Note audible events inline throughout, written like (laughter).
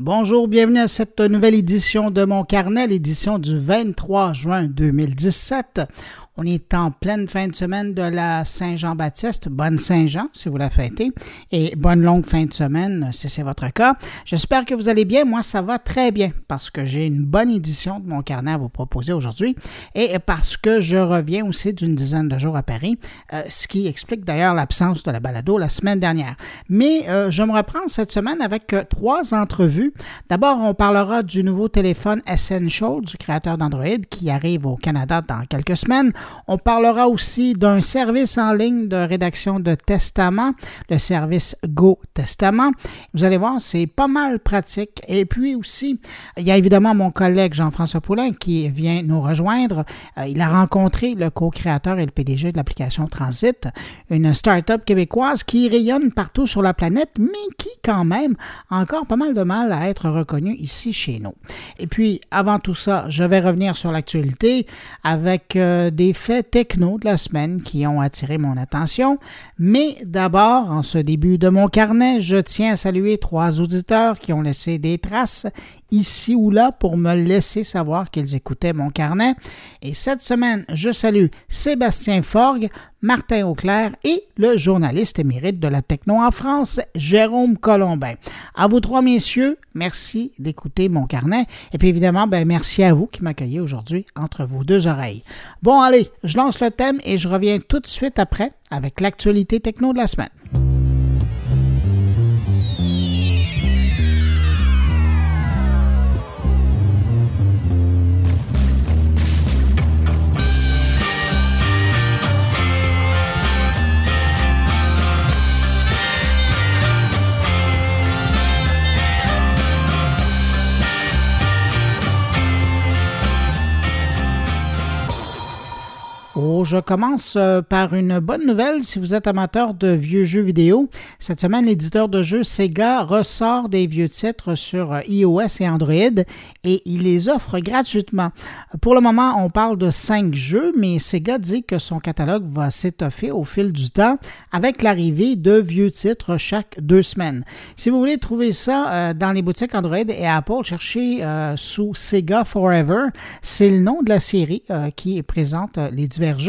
Bonjour, bienvenue à cette nouvelle édition de mon carnet, l'édition du 23 juin 2017. On est en pleine fin de semaine de la Saint-Jean-Baptiste. Bonne Saint-Jean si vous la fêtez et bonne longue fin de semaine si c'est votre cas. J'espère que vous allez bien. Moi, ça va très bien parce que j'ai une bonne édition de mon carnet à vous proposer aujourd'hui et parce que je reviens aussi d'une dizaine de jours à Paris, euh, ce qui explique d'ailleurs l'absence de la balado la semaine dernière. Mais euh, je me reprends cette semaine avec euh, trois entrevues. D'abord, on parlera du nouveau téléphone Essential du créateur d'Android qui arrive au Canada dans quelques semaines. On parlera aussi d'un service en ligne de rédaction de testament, le service Go Testament. Vous allez voir, c'est pas mal pratique. Et puis aussi, il y a évidemment mon collègue Jean-François Poulain qui vient nous rejoindre. Euh, il a rencontré le co-créateur et le PDG de l'application Transit, une start-up québécoise qui rayonne partout sur la planète, mais qui quand même a encore pas mal de mal à être reconnue ici chez nous. Et puis, avant tout ça, je vais revenir sur l'actualité avec euh, des faits techno de la semaine qui ont attiré mon attention. Mais d'abord, en ce début de mon carnet, je tiens à saluer trois auditeurs qui ont laissé des traces ici ou là pour me laisser savoir qu'ils écoutaient mon carnet. Et cette semaine, je salue Sébastien Forgue, Martin Auclair et le journaliste émérite de la techno en France, Jérôme Colombin. À vous trois messieurs, merci d'écouter mon carnet. Et puis évidemment, ben, merci à vous qui m'accueillez aujourd'hui entre vos deux oreilles. Bon, allez, je lance le thème et je reviens tout de suite après avec l'actualité techno de la semaine. Je commence euh, par une bonne nouvelle si vous êtes amateur de vieux jeux vidéo. Cette semaine, l'éditeur de jeux Sega ressort des vieux titres sur euh, iOS et Android et il les offre gratuitement. Pour le moment, on parle de cinq jeux, mais Sega dit que son catalogue va s'étoffer au fil du temps avec l'arrivée de vieux titres chaque deux semaines. Si vous voulez trouver ça euh, dans les boutiques Android et Apple, cherchez sous Sega Forever. C'est le nom de la série qui présente les divers jeux.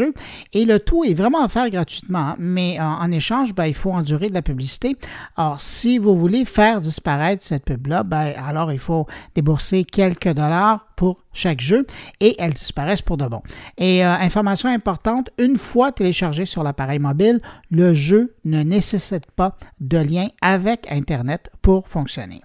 Et le tout est vraiment offert gratuitement, hein. mais en, échange, ben, il faut endurer de la publicité. Alors, si vous voulez faire disparaître cette pub-là, ben, alors il faut débourser quelques dollars pour chaque jeu et elles disparaissent pour de bon. Et euh, information importante, une fois téléchargé sur l'appareil mobile, le jeu ne nécessite pas de lien avec Internet pour fonctionner.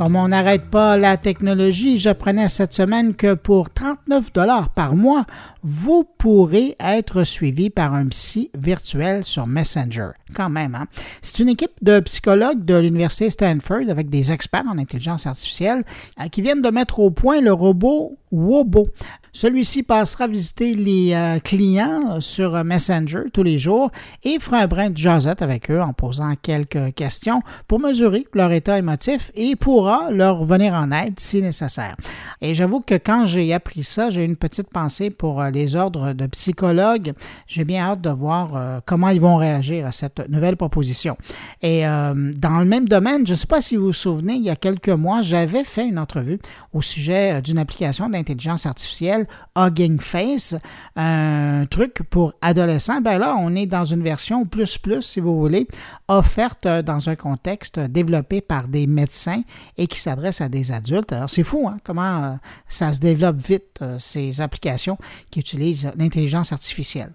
Comme on n'arrête pas la technologie, j'apprenais cette semaine que pour 39 dollars par mois, vous pourrez être suivi par un psy virtuel sur Messenger. Quand même, hein? C'est une équipe de psychologues de l'Université Stanford avec des experts en intelligence artificielle euh, qui viennent de mettre au point le robot Wobo. Celui-ci passera visiter les euh, clients sur Messenger tous les jours et fera un brin de jasette avec eux en posant quelques questions pour mesurer leur état émotif et pourra leur venir en aide si nécessaire. Et j'avoue que quand j'ai appris ça, j'ai une petite pensée pour euh, les ordres de psychologues. J'ai bien hâte de voir euh, comment ils vont réagir à cette nouvelle proposition. Et dans le même domaine, je ne sais pas si vous vous souvenez, il y a quelques mois, j'avais fait une entrevue au sujet d'une application d'intelligence artificielle Hugging Face, un truc pour adolescents. Ben là, on est dans une version plus plus, si vous voulez, offerte dans un contexte développé par des médecins et qui s'adresse à des adultes. Alors, c'est fou, hein, comment euh, ça se développe vite, euh, ces applications qui utilisent l'intelligence artificielle.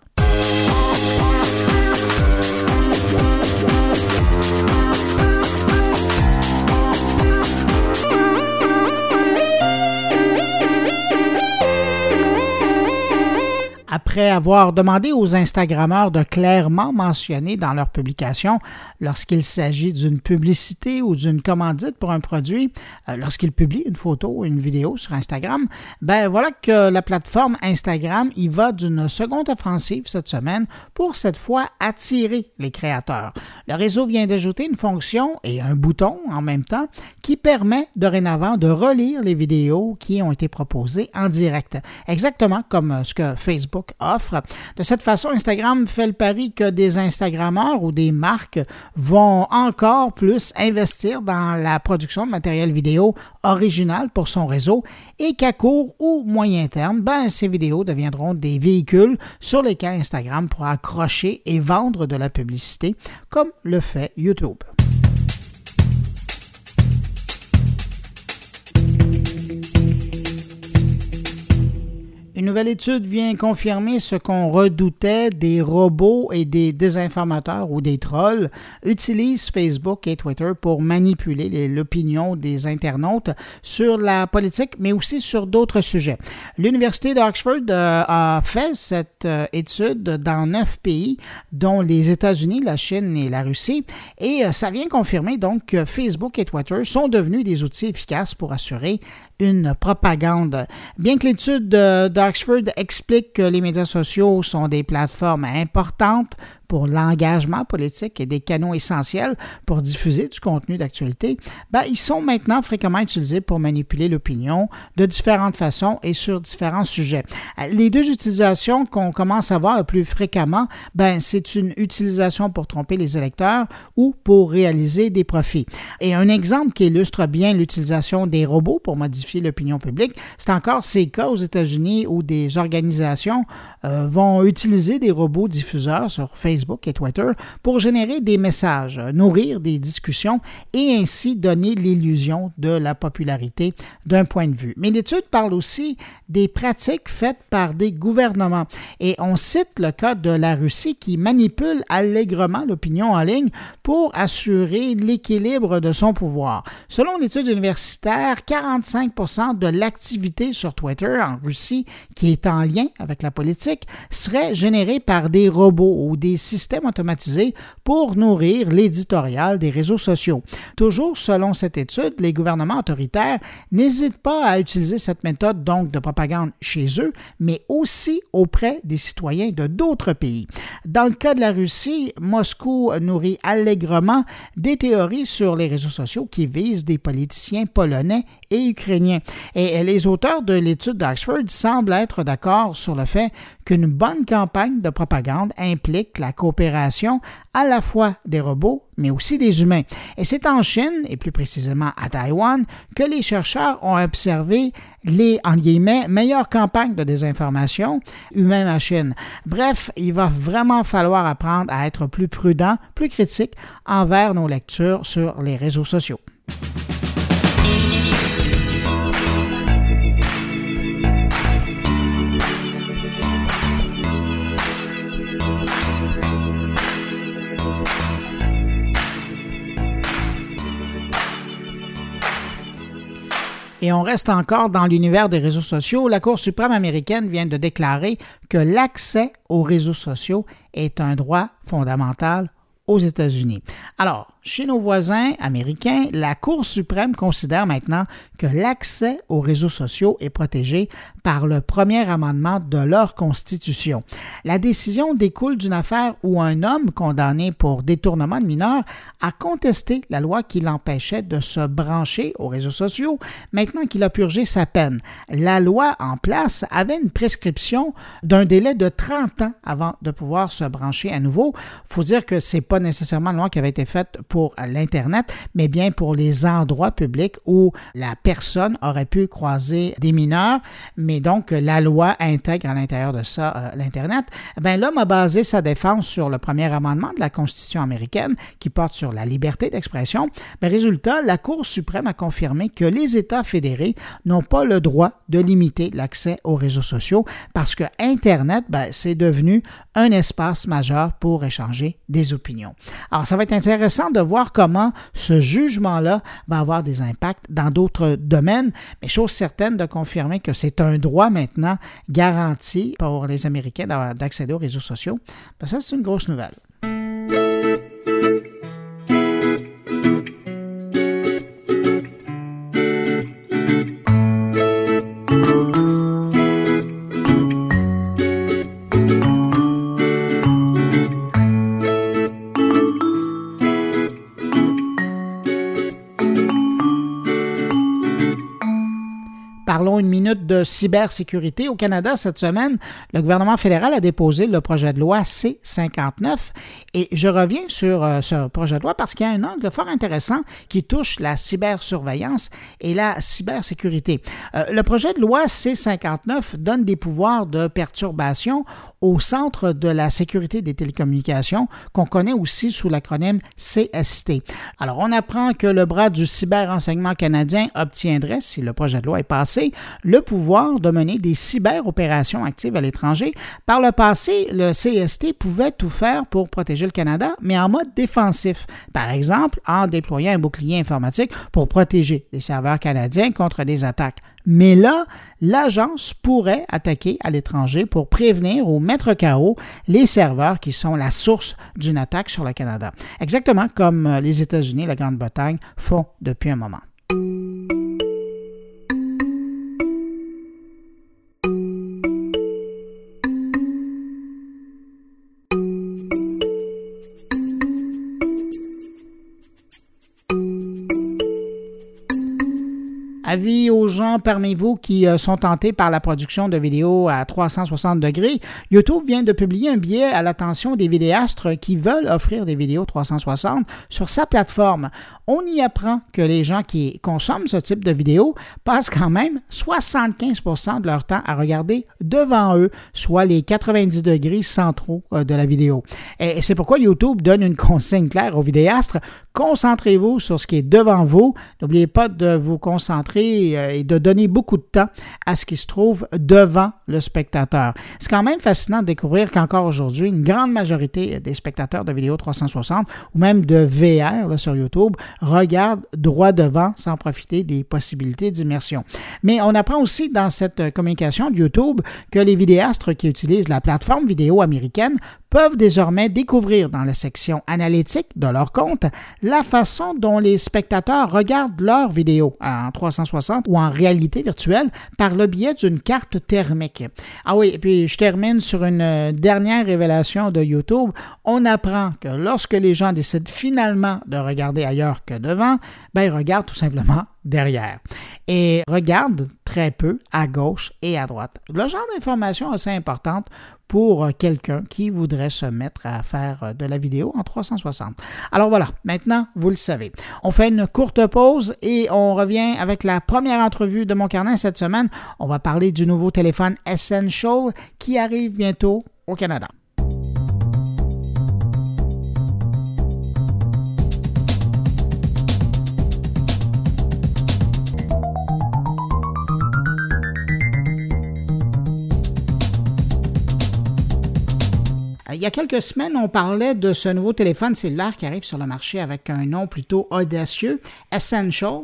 Après avoir demandé aux Instagrammeurs de clairement mentionner dans leur publication lorsqu'il s'agit d'une publicité ou d'une commandite pour un produit, euh, lorsqu'ils publient une photo ou une vidéo sur Instagram, ben voilà que la plateforme Instagram y va d'une seconde offensive cette semaine pour cette fois attirer les créateurs. Le réseau vient d'ajouter une fonction et un bouton en même temps qui permet dorénavant de relire les vidéos qui ont été proposées en direct, exactement comme ce que Facebook offre. De cette façon, Instagram fait le pari que des Instagrammeurs ou des marques vont encore plus investir dans la production de matériel vidéo original pour son réseau et qu'à court ou moyen terme, ben, ces vidéos deviendront des véhicules sur lesquels Instagram pourra accrocher et vendre de la publicité comme le fait YouTube. Une nouvelle étude vient confirmer ce qu'on redoutait des robots et des désinformateurs ou des trolls utilisent Facebook et Twitter pour manipuler l'opinion des internautes sur la politique, mais aussi sur d'autres sujets. L'Université d'Oxford euh, a fait cette euh, étude dans neuf pays, dont les États-Unis, la Chine et la Russie, et euh, ça vient confirmer donc que Facebook et Twitter sont devenus des outils efficaces pour assurer une propagande. Bien que l'étude d'Oxford explique que les médias sociaux sont des plateformes importantes pour l'engagement politique et des canaux essentiels pour diffuser du contenu d'actualité, ben, ils sont maintenant fréquemment utilisés pour manipuler l'opinion de différentes façons et sur différents sujets. Les deux utilisations qu'on commence à voir le plus fréquemment, ben, c'est une utilisation pour tromper les électeurs ou pour réaliser des profits. Et un exemple qui illustre bien l'utilisation des robots pour modifier l'opinion publique, c'est encore ces cas aux États-Unis où des organisations euh, vont utiliser des robots diffuseurs sur Facebook Facebook et Twitter pour générer des messages, nourrir des discussions et ainsi donner l'illusion de la popularité d'un point de vue. Mais l'étude parle aussi des pratiques faites par des gouvernements et on cite le cas de la Russie qui manipule allègrement l'opinion en ligne pour assurer l'équilibre de son pouvoir. Selon l'étude universitaire, 45 de l'activité sur Twitter en Russie qui est en lien avec la politique serait générée par des robots ou des système automatisé pour nourrir l'éditorial des réseaux sociaux. Toujours selon cette étude, les gouvernements autoritaires n'hésitent pas à utiliser cette méthode donc de propagande chez eux, mais aussi auprès des citoyens de d'autres pays. Dans le cas de la Russie, Moscou nourrit allègrement des théories sur les réseaux sociaux qui visent des politiciens polonais et ukrainiens. Et les auteurs de l'étude d'Oxford semblent être d'accord sur le fait qu'une bonne campagne de propagande implique la coopération à la fois des robots, mais aussi des humains. Et c'est en Chine, et plus précisément à Taïwan, que les chercheurs ont observé les, en guillemets, meilleures campagnes de désinformation humain-machine. Bref, il va vraiment falloir apprendre à être plus prudent, plus critique envers nos lectures sur les réseaux sociaux. Et on reste encore dans l'univers des réseaux sociaux. La Cour suprême américaine vient de déclarer que l'accès aux réseaux sociaux est un droit fondamental aux États-Unis. Alors, chez nos voisins américains, la Cour suprême considère maintenant que l'accès aux réseaux sociaux est protégé par le premier amendement de leur Constitution. La décision découle d'une affaire où un homme condamné pour détournement de mineurs a contesté la loi qui l'empêchait de se brancher aux réseaux sociaux maintenant qu'il a purgé sa peine. La loi en place avait une prescription d'un délai de 30 ans avant de pouvoir se brancher à nouveau. Faut dire que c'est pas nécessairement une loi qui avait été faite pour l'Internet, mais bien pour les endroits publics où la personne aurait pu croiser des mineurs, mais donc la loi intègre à l'intérieur de ça euh, l'Internet. Ben, l'homme a basé sa défense sur le premier amendement de la Constitution américaine qui porte sur la liberté d'expression. Mais résultat, la Cour suprême a confirmé que les États fédérés n'ont pas le droit de limiter l'accès aux réseaux sociaux parce que Internet, ben, c'est devenu un espace majeur pour échanger des opinions. Alors, ça va être intéressant de voir comment ce jugement-là va avoir des impacts dans d'autres domaines, mais chose certaine de confirmer que c'est un droit maintenant garanti pour les Américains d'accéder aux réseaux sociaux. Ben, ça, c'est une grosse nouvelle. De cybersécurité. Au Canada, cette semaine, le gouvernement fédéral a déposé le projet de loi C-59 et je reviens sur euh, ce projet de loi parce qu'il y a un angle fort intéressant qui touche la cybersurveillance et la cybersécurité. Euh, le projet de loi C-59 donne des pouvoirs de perturbation au Centre de la sécurité des télécommunications, qu'on connaît aussi sous l'acronyme CST. Alors, on apprend que le bras du cyber-renseignement canadien obtiendrait, si le projet de loi est passé, le pouvoir de mener des cyber-opérations actives à l'étranger. Par le passé, le CST pouvait tout faire pour protéger le Canada, mais en mode défensif. Par exemple, en déployant un bouclier informatique pour protéger les serveurs canadiens contre des attaques mais là, l'agence pourrait attaquer à l'étranger pour prévenir ou mettre KO les serveurs qui sont la source d'une attaque sur le Canada. Exactement comme les États-Unis et la Grande-Bretagne font depuis un moment. Parmi vous qui euh, sont tentés par la production de vidéos à 360 degrés, YouTube vient de publier un billet à l'attention des vidéastres qui veulent offrir des vidéos 360 sur sa plateforme. On y apprend que les gens qui consomment ce type de vidéos passent quand même 75% de leur temps à regarder devant eux, soit les 90 degrés centraux euh, de la vidéo. Et c'est pourquoi YouTube donne une consigne claire aux vidéastres. Concentrez-vous sur ce qui est devant vous. N'oubliez pas de vous concentrer euh, et de donner beaucoup de temps à ce qui se trouve devant le spectateur. C'est quand même fascinant de découvrir qu'encore aujourd'hui, une grande majorité des spectateurs de vidéos 360 ou même de VR sur YouTube regardent droit devant sans profiter des possibilités d'immersion. Mais on apprend aussi dans cette communication de YouTube que les vidéastres qui utilisent la plateforme vidéo américaine peuvent désormais découvrir dans la section analytique de leur compte la façon dont les spectateurs regardent leurs vidéos en 360 ou en réalité virtuelle par le biais d'une carte thermique. Ah oui, et puis je termine sur une dernière révélation de YouTube. On apprend que lorsque les gens décident finalement de regarder ailleurs que devant, ben ils regardent tout simplement derrière et regardent très peu à gauche et à droite. Le genre d'information assez importante pour quelqu'un qui voudrait se mettre à faire de la vidéo en 360. Alors voilà, maintenant, vous le savez. On fait une courte pause et on revient avec la première entrevue de mon carnet cette semaine. On va parler du nouveau téléphone Essential qui arrive bientôt au Canada. Y a quelques semaines, on parlait de ce nouveau téléphone cellulaire qui arrive sur le marché avec un nom plutôt audacieux, Essential.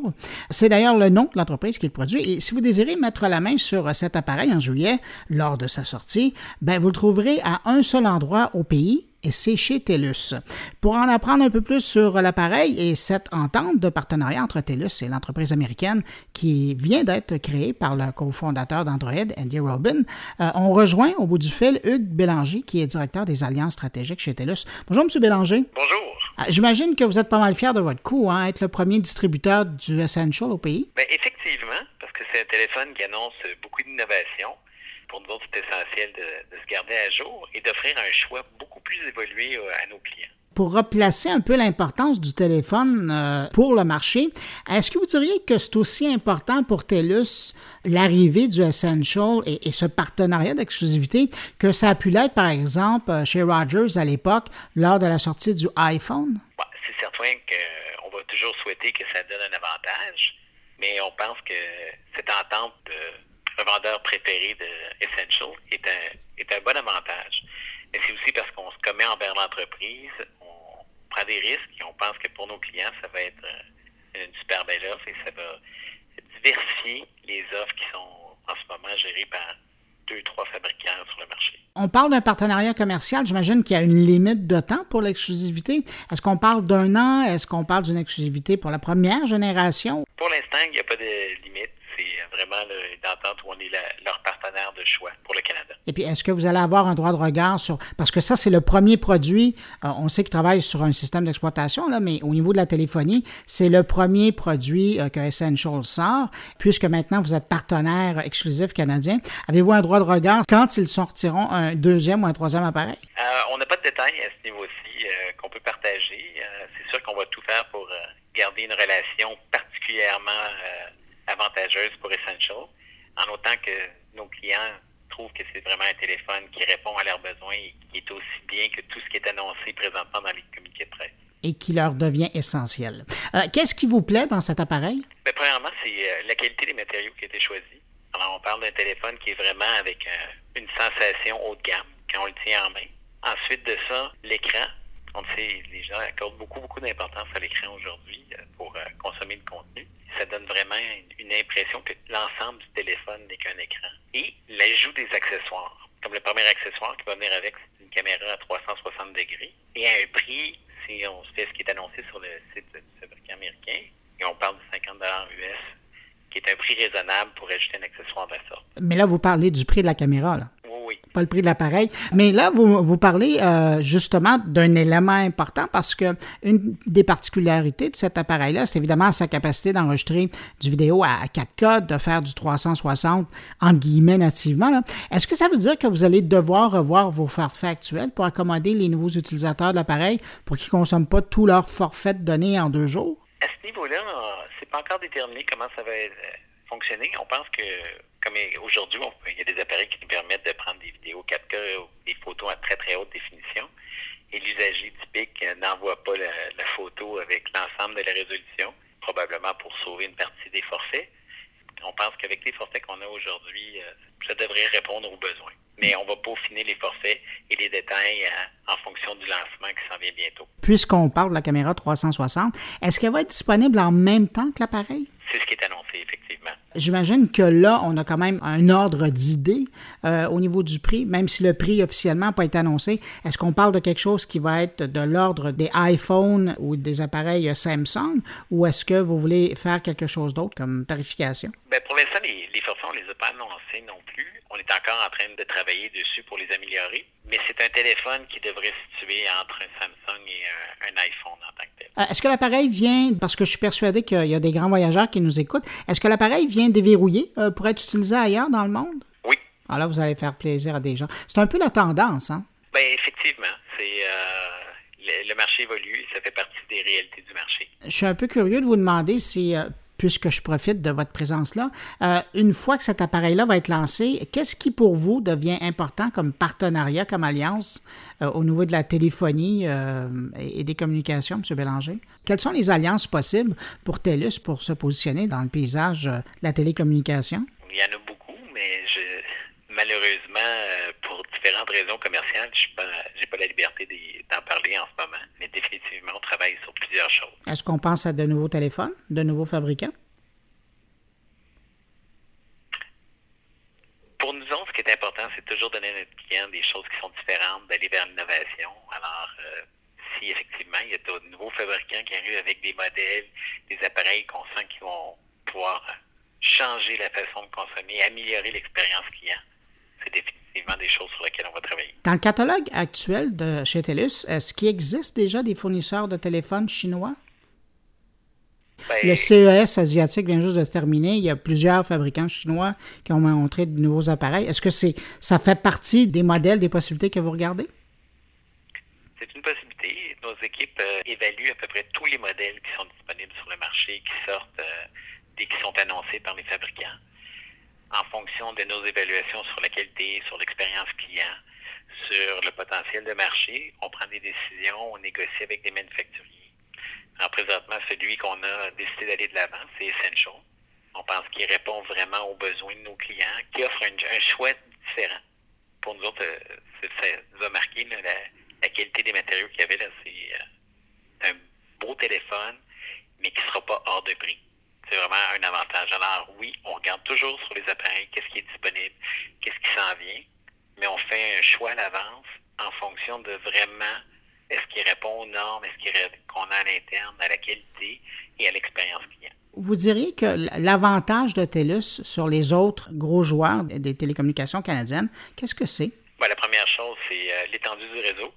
C'est d'ailleurs le nom de l'entreprise qui le produit. Et si vous désirez mettre la main sur cet appareil en juillet, lors de sa sortie, ben vous le trouverez à un seul endroit au pays, et c'est chez TELUS. Pour en apprendre un peu plus sur l'appareil et cette entente de partenariat entre TELUS et l'entreprise américaine qui vient d'être créée par le cofondateur d'Android, Andy Robin, euh, on rejoint au bout du fil Hugues Bélanger, qui est directeur des alliances stratégiques chez TELUS. Bonjour, M. Bélanger. Bonjour. Euh, j'imagine que vous êtes pas mal fier de votre coup, hein, être le premier distributeur du Essential au pays. Bien, effectivement, parce que c'est un téléphone qui annonce beaucoup d'innovation pour nous autres, c'est essentiel de, se garder à jour et d'offrir un choix beaucoup plus évolué euh, à nos clients. Pour replacer un peu l'importance du téléphone euh, pour le marché, est-ce que vous diriez que c'est aussi important pour TELUS l'arrivée du Essential et, ce partenariat d'exclusivité que ça a pu l'être, par exemple, euh, chez Rogers à l'époque lors de la sortie du iPhone? c'est certain qu'on va toujours souhaiter que ça donne un avantage, mais on pense que cette entente de vendeur préféré de Essential est un, est un bon avantage. Mais c'est aussi parce qu'on se commet envers l'entreprise, on prend des risques et on pense que pour nos clients, ça va être une super belle offre et ça va diversifier les offres qui sont en ce moment gérées par deux, trois fabricants sur le marché. On parle d'un partenariat commercial. J'imagine qu'il y a une limite de temps pour l'exclusivité. Est-ce qu'on parle d'un an? Est-ce qu'on parle d'une exclusivité pour la première génération? Pour l'instant, il n'y a pas de limite. C'est vraiment d'entente où on est leur partenaire de choix pour le Canada. Et puis, est-ce que vous allez avoir un droit de regard sur... Parce que ça, c'est le premier produit. Euh, on sait qu'ils travaillent sur un système d'exploitation, là, mais au niveau de la téléphonie, c'est le premier produit euh, que Essential sort. Puisque maintenant, vous êtes partenaire exclusif canadien, avez-vous un droit de regard quand ils sortiront un deuxième ou un troisième appareil? Euh, on n'a pas de détails à ce niveau-ci qu'on peut partager. c'est sûr qu'on va tout faire pour garder une relation particulièrement avantageuse pour Essential, en autant que nos clients trouvent que c'est vraiment un téléphone qui répond à leurs besoins et qui est aussi bien que tout ce qui est annoncé présentement dans les communiqués de presse. Et qui leur devient essentiel. Euh, qu'est-ce qui vous plaît dans cet appareil? Bien, premièrement, c'est euh, la qualité des matériaux qui a été choisis. Alors, on parle d'un téléphone qui est vraiment avec euh, une sensation haut de gamme quand on le tient en main. Ensuite de ça, l'écran. On sait, les gens accordent beaucoup, beaucoup d'importance à l'écran aujourd'hui pour consommer le contenu ça donne vraiment une impression que l'ensemble du téléphone n'est qu'un écran. Et l'ajout des accessoires. Comme le premier accessoire qui va venir avec, c'est une caméra à 360 degrés. Et à un prix, si on fait ce qui est annoncé sur le site du fabricant américain, et on parle de 50 US, qui est un prix raisonnable pour ajouter un accessoire de la sorte. Mais là, vous parlez du prix de la caméra, là pas le prix de l'appareil. Mais là, vous, vous parlez euh, justement d'un élément important parce que une des particularités de cet appareil-là, c'est évidemment sa capacité d'enregistrer du vidéo à 4K, de faire du 360 en guillemets nativement. Est-ce que ça veut dire que vous allez devoir revoir vos forfaits actuels pour accommoder les nouveaux utilisateurs de l'appareil pour qu'ils ne consomment pas tout leur forfait de données en deux jours? À ce niveau-là, c'est pas encore déterminé comment ça va euh, fonctionner. On pense que comme aujourd'hui, il y a des appareils qui nous permettent de prendre des vidéos 4K ou des photos à très très haute définition. Et l'usager typique n'envoie pas la, photo avec l'ensemble de la résolution, probablement pour sauver une partie des forfaits. On pense qu'avec les forfaits qu'on a aujourd'hui, euh, ça devrait répondre aux besoins. Mais on va peaufiner les forfaits et les détails euh, en fonction du lancement qui s'en vient bientôt. Puisqu'on parle de la caméra 360, est-ce qu'elle va être disponible en même temps que l'appareil? C'est ce qui est annoncé. J'imagine que là, on a quand même un ordre d'idée euh, au niveau du prix, même si le prix officiellement n'a pas été annoncé. Est-ce qu'on parle de quelque chose qui va être de l'ordre des iPhones ou des appareils Samsung, ou est-ce que vous voulez faire quelque chose d'autre comme tarification? Bien, pour l'instant, les, les forfaits, on ne les a pas annoncés non plus. On est encore en train de travailler dessus pour les améliorer, mais c'est un téléphone qui devrait se situer entre un Samsung et un, iPhone en tant que tel. Euh, est-ce que l'appareil vient, parce que je suis persuadé qu'il y a des grands voyageurs qui nous écoutent, est-ce que l'appareil vient déverrouillé euh, pour être utilisé ailleurs dans le monde? Oui. Alors là, vous allez faire plaisir à des gens. C'est un peu la tendance, hein? Bien, effectivement. C'est. Euh, le, marché évolue, ça fait partie des réalités du marché. Je suis un peu curieux de vous demander si, puisque je profite de votre présence là. Euh, une fois que cet appareil-là va être lancé, qu'est-ce qui pour vous devient important comme partenariat, comme alliance euh, au niveau de la téléphonie euh, et, des communications, M. Bélanger? Quelles sont les alliances possibles pour TELUS pour se positionner dans le paysage de la télécommunication? Il y en a beaucoup, mais malheureusement, pour différentes raisons commerciales, je n'ai pas, la liberté d'en parler en ce moment. Mais définitivement, on travaille sur plusieurs choses. Est-ce qu'on pense à de nouveaux téléphones, de nouveaux fabricants? Pour nous autres, ce qui est important, c'est toujours donner à notre client des choses qui sont différentes, d'aller vers l'innovation. Alors, euh, si effectivement, il y a de nouveaux fabricants qui arrivent avec des modèles, des appareils qu'on sent qui vont pouvoir changer la façon de consommer, améliorer l'expérience client, c'est définitivement des choses sur lesquelles on va travailler. Dans le catalogue actuel de chez TELUS, est-ce qu'il existe déjà des fournisseurs de téléphones chinois? Ben, le CES asiatique vient juste de se terminer. Il y a plusieurs fabricants chinois qui ont montré de nouveaux appareils. Est-ce que c'est ça fait partie des modèles, des possibilités que vous regardez? C'est une possibilité. Nos équipes euh, évaluent à peu près tous les modèles qui sont disponibles sur le marché, qui sortent euh, dès qu'ils sont annoncés par les fabricants en fonction de nos évaluations sur la qualité, sur l'expérience client, sur le potentiel de marché, on prend des décisions, on négocie avec des manufacturiers. Alors présentement, celui qu'on a décidé d'aller de l'avant, c'est Essential. On pense qu'il répond vraiment aux besoins de nos clients, qui offre un, choix différent. Pour nous autres, euh, ça nous a marqué la, qualité des matériaux qu'il y avait là. C'est un beau téléphone, mais qui ne sera pas hors de prix. C'est vraiment un avantage. Alors oui, on regarde toujours sur les appareils qu'est-ce qui est disponible, qu'est-ce qui s'en vient, mais on fait un choix à l'avance en fonction de vraiment est-ce qu'il répond aux normes, est-ce qu'on a à l'interne, à la qualité et à l'expérience client. Vous diriez que l'avantage de TELUS sur les autres gros joueurs des télécommunications canadiennes, qu'est-ce que c'est? Ben, la première chose, c'est euh, l'étendue du réseau.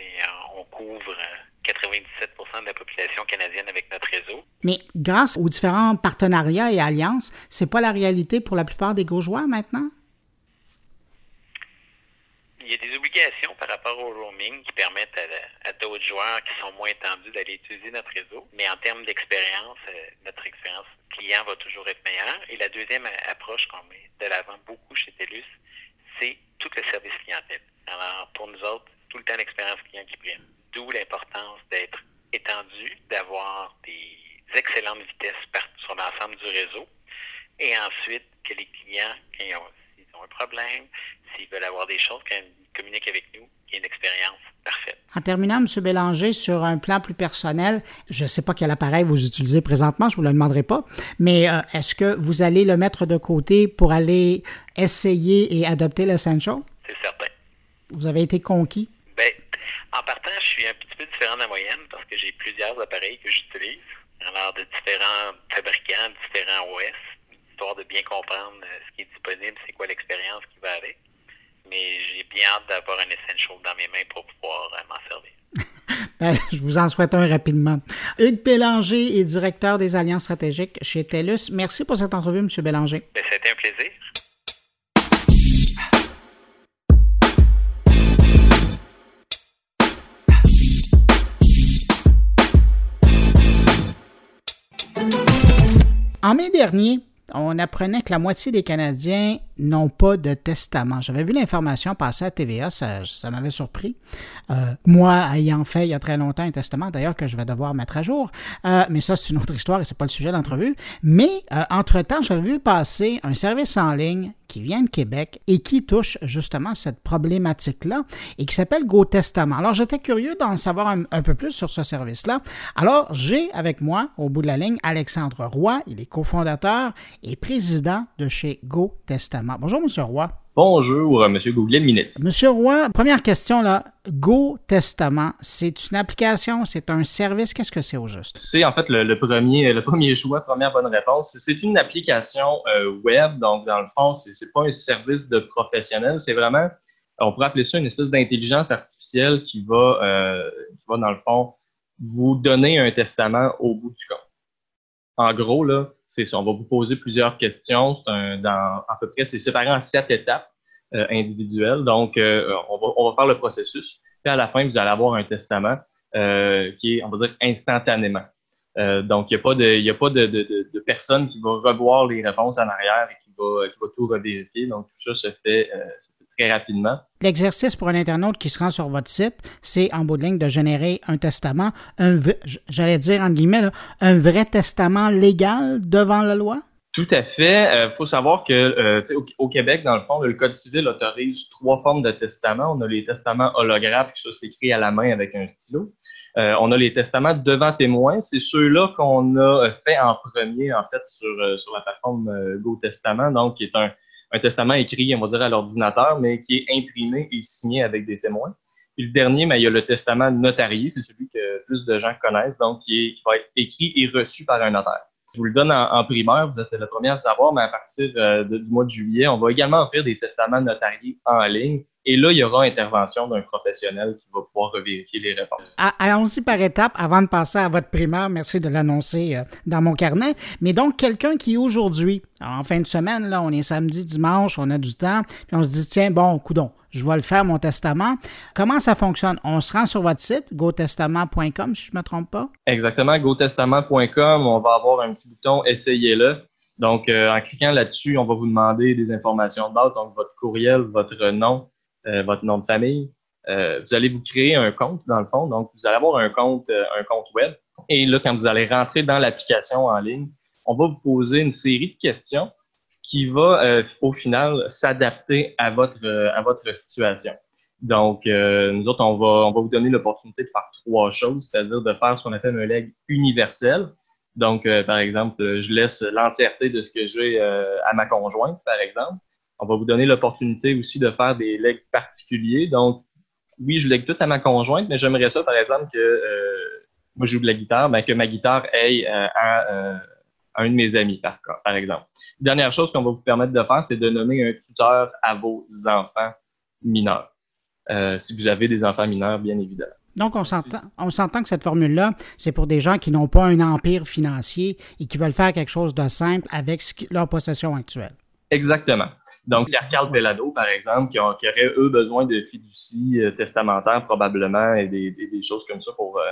Euh, on couvre 97 euh, de la population canadienne avec notre réseau. Mais grâce aux différents partenariats et alliances, c'est pas la réalité pour la plupart des gros joueurs maintenant? il y a des obligations par rapport au roaming qui permettent à, d'autres joueurs qui sont moins tendus d'aller utiliser notre réseau. Mais en termes d'expérience, euh, notre expérience client va toujours être meilleure. Et la deuxième approche qu'on met de l'avant beaucoup chez TELUS, c'est tout le service clientèle. Alors, pour nous autres, tout le temps l'expérience client qui prime. D'où l'importance d'être étendu, d'avoir des excellentes vitesses sur l'ensemble du réseau. Et ensuite, que les clients, quand ils ont, un problème, s'ils veulent avoir des choses, quand ils communiquent avec nous, il y a une expérience parfaite. En terminant, M. Bélanger, sur un plan plus personnel, je ne sais pas quel appareil vous utilisez présentement, je ne vous le demanderai pas, mais euh, est-ce que vous allez le mettre de côté pour aller essayer et adopter l'Essential? C'est certain. Vous avez été conquis? En partant, je suis un petit peu différent de la moyenne parce que j'ai plusieurs appareils que j'utilise, alors de différents fabricants, différents OS histoire de bien comprendre euh, ce qui est disponible, c'est quoi l'expérience qui va avec. Mais j'ai bien hâte d'avoir un Essential dans mes mains pour pouvoir euh, m'en servir. (laughs) Ben, je vous en souhaite un rapidement. Hugues Bélanger est directeur des alliances stratégiques chez TELUS. Merci pour cette entrevue, M. Bélanger. Ben, C'était un plaisir. En mai dernier, on apprenait que la moitié des Canadiens n'ont pas de testament. J'avais vu l'information passer à TVA, ça, m'avait surpris. Euh, moi, ayant fait il y a très longtemps un testament, d'ailleurs, que je vais devoir mettre à jour, euh, mais ça, c'est une autre histoire et c'est pas le sujet d'entrevue. Mais, euh, entre-temps, j'avais vu passer un service en ligne qui vient de Québec et qui touche justement cette problématique-là et qui s'appelle GoTestament. Alors, j'étais curieux d'en savoir un, peu plus sur ce service-là. Alors, j'ai avec moi, au bout de la ligne, Alexandre Roy. Il est cofondateur et président de chez Bonjour, M. Roy. Bonjour, M. Google Minute. Monsieur Roy, première question là. Go Testament, c'est une application, c'est un service? Qu'est-ce que c'est au juste? C'est en fait le, premier, le premier choix, première bonne réponse. C'est une application euh, web, donc dans le fond, c'est n'est pas un service de professionnel, c'est vraiment, on pourrait appeler ça une espèce d'intelligence artificielle qui va, euh, qui va, dans le fond, vous donner un testament au bout du compte. En gros, là, c'est ça. On va vous poser plusieurs questions. à peu près, c'est séparé en sept étapes euh, individuelles. Donc, euh, on, va, faire le processus. Puis à la fin, vous allez avoir un testament euh, qui est, on va dire, instantanément. donc, il n'y a pas, de, a pas de, personne qui va revoir les réponses en arrière et qui va tout revérifier. Donc, tout ça se fait, très rapidement. L'exercice pour un internaute qui se rend sur votre site, c'est en bout de ligne de générer un testament, un, j'allais dire en guillemets, un vrai testament légal devant la loi? Tout à fait. Il euh, faut savoir que euh, au, Québec, dans le fond, le Code civil autorise trois formes de testament. On a les testaments holographes, qui sont écrits à la main avec un stylo. Euh, on a les testaments devant témoin. C'est ceux-là qu'on a fait en premier, en fait, sur, sur la plateforme GoTestament, donc qui est un, un testament écrit, on va dire, à l'ordinateur, mais qui est imprimé et signé avec des témoins. Puis le dernier, mais il y a le testament notarié, c'est celui que plus de gens connaissent, donc qui, est, va être écrit et reçu par un notaire. Je vous le donne en, primaire, vous êtes le premier à le savoir, mais à partir euh, du mois de juillet, on va également offrir des testaments notariés en ligne et là, il y aura intervention d'un professionnel qui va pouvoir vérifier les réponses. Allons-y par étapes avant de passer à votre primaire. Merci de l'annoncer euh, dans mon carnet. Mais donc, quelqu'un qui aujourd'hui, en fin de semaine, là, on est samedi, dimanche, on a du temps, puis on se dit, tiens, bon, coudon, je vais le faire, mon testament. Comment ça fonctionne? On se rend sur votre site, gotestament.com, si je ne me trompe pas? Exactement, gotestament.com. On va avoir un petit bouton Essayez-le. Donc, euh, en cliquant là-dessus, on va vous demander des informations de base, donc votre courriel, votre nom, euh, votre nom de famille. Euh, vous allez vous créer un compte dans le fond. Donc, vous allez avoir un compte, un compte web. Et là, quand vous allez rentrer dans l'application en ligne, on va vous poser une série de questions qui va au final s'adapter à votre, à votre situation. Donc, euh, nous autres, on va, on va vous donner l'opportunité de faire trois choses, c'est-à-dire de faire ce qu'on appelle un leg universel. Donc, euh, par exemple, je laisse l'entièreté de ce que j'ai euh, à ma conjointe, par exemple. On va vous donner l'opportunité aussi de faire des legs particuliers. Donc, oui, je lègue tout à ma conjointe, mais j'aimerais ça, par exemple, que moi, je joue de la guitare, ben, que ma guitare aille à, un de mes amis, par, par exemple. Dernière chose qu'on va vous permettre de faire, c'est de nommer un tuteur à vos enfants mineurs. Euh, si vous avez des enfants mineurs, bien évidemment. Donc, on s'entend, on s'entend que cette formule-là, c'est pour des gens qui n'ont pas un empire financier et qui veulent faire quelque chose de simple avec leur possession actuelle. Exactement. Donc, Carl Pelado, par exemple, qui, auraient, eux, besoin de fiducie euh, testamentaire probablement et des, choses comme ça pour, euh,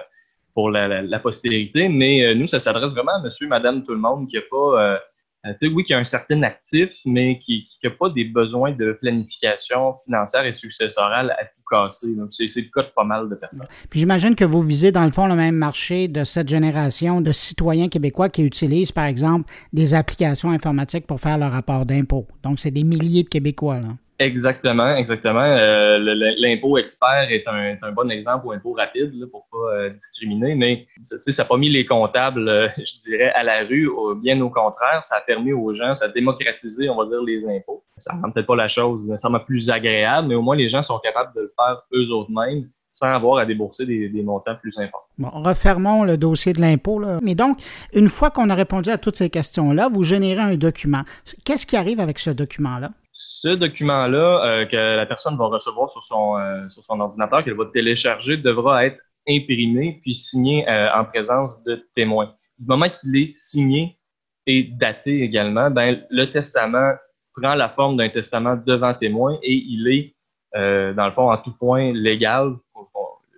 pour la, postérité. Mais nous, ça s'adresse vraiment à monsieur, madame, tout le monde qui n'a pas euh, tu sais, oui, qui a un certain actif, mais qui n'a pas des besoins de planification financière et successorale à tout casser. Donc, c'est le cas de pas mal de personnes. Puis j'imagine que vous visez, dans le fond, le même marché de cette génération de citoyens québécois qui utilisent, par exemple, des applications informatiques pour faire leur rapport d'impôt. Donc, c'est des milliers de Québécois, là. Exactement, exactement. Euh, l'impôt expert est un, un, bon exemple ou impôt rapide là, pour pas euh, discriminer, mais ça n'a pas mis les comptables, euh, (laughs) je dirais, à la rue. bien au contraire, ça a permis aux gens, ça a démocratisé, on va dire, les impôts. Ça rend peut-être pas la chose nécessairement plus agréable, mais au moins les gens sont capables de le faire eux-mêmes sans avoir à débourser des, des montants plus importants. Bon, refermons le dossier de l'impôt. Mais donc, une fois qu'on a répondu à toutes ces questions-là, vous générez un document. Qu'est-ce qui arrive avec ce document-là? Ce document-là euh, que la personne va recevoir sur son, euh, sur son ordinateur, qu'elle va télécharger, devra être imprimé puis signé euh, en présence de témoins. Du moment qu'il est signé et daté également, ben, le testament prend la forme d'un testament devant témoin et il est, dans le fond, en tout point légal.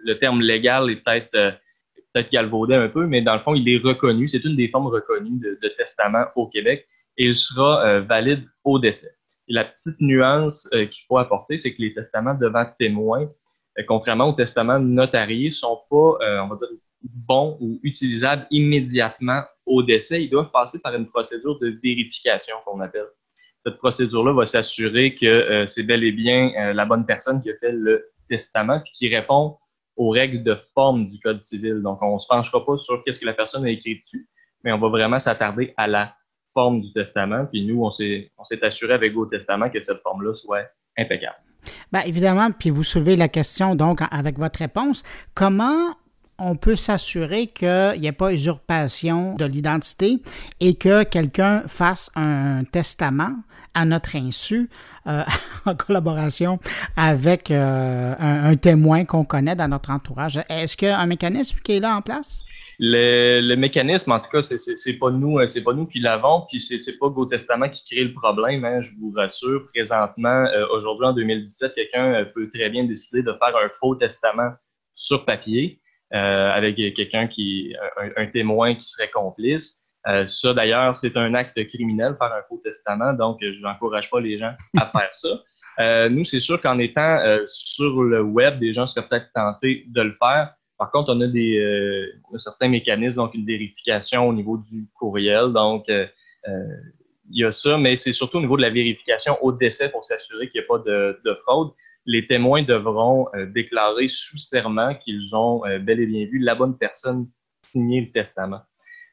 Le terme légal est peut-être peut-être galvaudé un peu, mais dans le fond, il est reconnu. C'est une des formes reconnues de, de testament au Québec et il sera valide au décès. Et la petite nuance euh, qu'il faut apporter, c'est que les testaments devant témoins, euh, contrairement aux testaments notariés, sont pas, euh, on va dire, bons ou utilisables immédiatement au décès. Ils doivent passer par une procédure de vérification qu'on appelle. Cette procédure-là va s'assurer que c'est bel et bien la bonne personne qui a fait le testament puis qui répond aux règles de forme du Code civil. Donc, on ne se penchera pas sur qu'est-ce que la personne a écrit dessus, mais on va vraiment s'attarder à la forme du testament. Puis nous, on s'est, on s'est assuré avec Go Testament que cette forme-là soit impeccable. Bien, évidemment, puis vous soulevez la question, donc, avec votre réponse. Comment on peut s'assurer qu'il n'y ait pas usurpation de l'identité et que quelqu'un fasse un testament à notre insu euh, (laughs) en collaboration avec euh, un, témoin qu'on connaît dans notre entourage. Est-ce qu'il y a un mécanisme qui est là en place? Le, mécanisme, en tout cas, c'est pas nous, euh, c'est pas nous qui l'avons, puis c'est pas Go Testament qui crée le problème. Hein, je vous rassure. Présentement, aujourd'hui en 2017, quelqu'un peut très bien décider de faire un faux testament sur papier avec quelqu'un qui, un, un, témoin qui serait complice. ça, d'ailleurs, c'est un acte criminel faire un faux testament, donc je n'encourage pas les gens à faire ça. (laughs) nous, c'est sûr qu'en étant sur le web, des gens seraient peut-être tentés de le faire. Par contre, on a des euh, certains mécanismes, donc une vérification au niveau du courriel. Donc, euh, euh, il y a ça, mais c'est surtout au niveau de la vérification au décès pour s'assurer qu'il n'y a pas de, de, fraude. Les témoins devront déclarer sous serment qu'ils ont bel et bien vu la bonne personne signer le testament.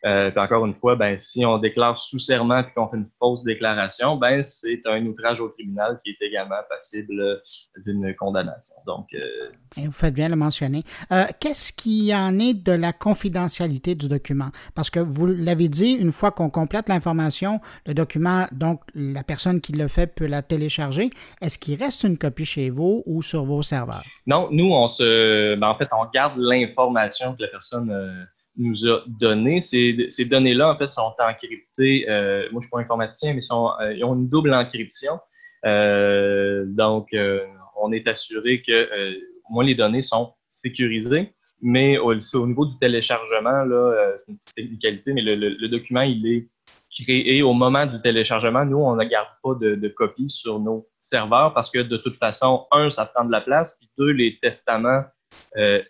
Euh, encore une fois, ben, si on déclare sous serment et qu'on fait une fausse déclaration, ben, c'est un outrage au tribunal qui est également passible d'une condamnation. Donc, euh, vous faites bien le mentionner. Euh, qu'est-ce qui en est de la confidentialité du document? Parce que vous l'avez dit, une fois qu'on complète l'information, le document, donc la personne qui le fait peut la télécharger. Est-ce qu'il reste une copie chez vous ou sur vos serveurs? Non, nous, on se, ben, en fait, on garde l'information que la personne nous a donné. Ces, ces données-là, en fait, sont encryptées. Euh, moi, je suis pas informaticien, mais euh, ils ont une double encryption. Euh, donc, on est assuré que au moins les données sont sécurisées. Mais au, au niveau du téléchargement, là, c'est une qualité, mais le, document, il est créé au moment du téléchargement. Nous, on ne garde pas de, de copie sur nos serveurs parce que de toute façon, un, ça prend de la place, puis deux, les testaments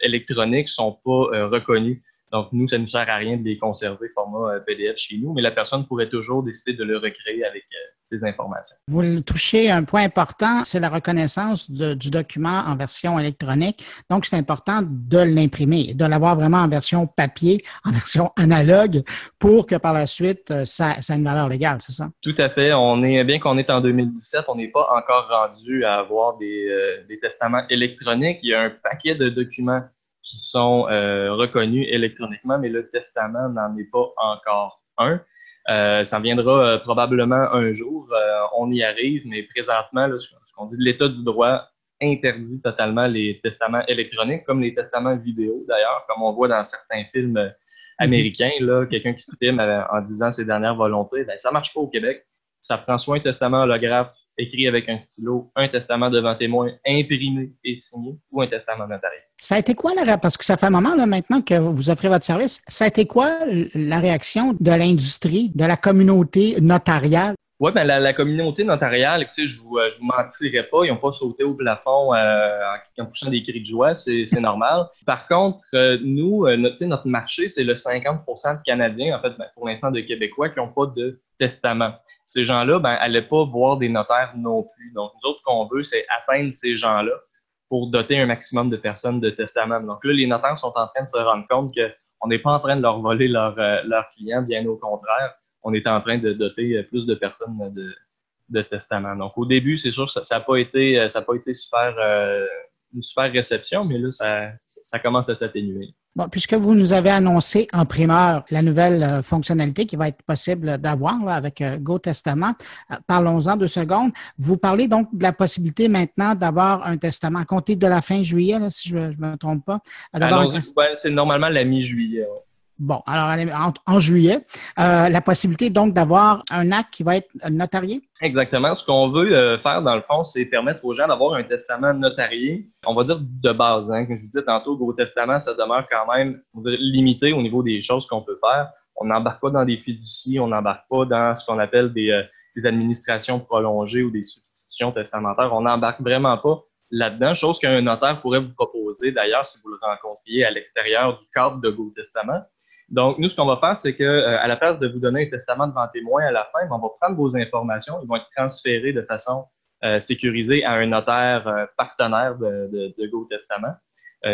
électroniques sont pas reconnus Donc, nous, ça ne nous sert à rien de les conserver format PDF chez nous, mais la personne pourrait toujours décider de le recréer avec ces informations. Vous touchez un point important, c'est la reconnaissance du document en version électronique. Donc, c'est important de l'imprimer, de l'avoir vraiment en version papier, (laughs) en version analogue, pour que par la suite, ça, ça ait une valeur légale, c'est ça? Tout à fait. On est bien qu'on est en 2017, on n'est pas encore rendu à avoir des, des testaments électroniques. Il y a un paquet de documents qui sont euh, reconnus électroniquement, mais le testament n'en est pas encore un. Euh, ça viendra euh, probablement un jour. on y arrive, mais présentement, ce qu'on dit de l'état du droit interdit totalement les testaments électroniques, comme les testaments vidéo d'ailleurs, comme on voit dans certains films mhm. américains, là, quelqu'un qui se filme en disant ses dernières volontés, ben, ça marche pas au Québec. Ça prend soit un testament holographe écrit avec un stylo, un testament devant témoin imprimé et signé ou un testament notarié. Ça a été quoi la parce que ça fait un moment là, maintenant que vous offrez votre service, ça a été quoi la réaction de l'industrie, de la communauté notariale? Oui, ben la, communauté notariale, écoutez, je ne vous, je vous mentirai pas, ils n'ont pas sauté au plafond euh, en, poussant des cris de joie, c'est normal. Par contre, euh, nous, euh, notre, notre marché, c'est le 50% de Canadiens, en fait, ben, pour l'instant de Québécois, qui n'ont pas de testament ces gens-là, ben, n'allaient pas voir des notaires non plus. Donc, nous autres, ce qu'on veut, c'est atteindre ces gens-là pour doter un maximum de personnes de testament. Donc là, les notaires sont en train de se rendre compte qu'on n'est pas en train de leur voler leurs euh, clients, bien au contraire. On est en train de doter euh, plus de personnes de, de testament. Donc, au début, c'est sûr ça n'a pas été, euh, ça pas été super, une super réception, mais là, ça commence à s'atténuer. Bon, puisque vous nous avez annoncé en primeur la nouvelle euh, fonctionnalité qui va être possible d'avoir avec euh, GoTestament, euh, parlons-en deux secondes. Vous parlez donc de la possibilité maintenant d'avoir un testament à compter de la fin juillet, si je ne me trompe pas. c'est normalement la mi-juillet. Bon, alors en, juillet, euh, la possibilité donc d'avoir un acte qui va être notarié? Exactement. Ce qu'on veut euh, faire, dans le fond, c'est permettre aux gens d'avoir un testament notarié, on va dire de base. Hein. Comme je vous disais tantôt, gros testament, ça demeure quand même limité au niveau des choses qu'on peut faire. On n'embarque pas dans des fiducies, on n'embarque pas dans ce qu'on appelle des, euh, des administrations prolongées ou des substitutions testamentaires. On n'embarque vraiment pas là-dedans, chose qu'un notaire pourrait vous proposer, d'ailleurs, si vous le rencontriez à l'extérieur du cadre de Go Testament. Donc, nous, ce qu'on va faire, c'est que euh, à la place de vous donner un testament devant témoin à la fin, on va prendre vos informations, ils vont être transférés de façon euh, sécurisée à un notaire euh, partenaire de, de, de Go Testament,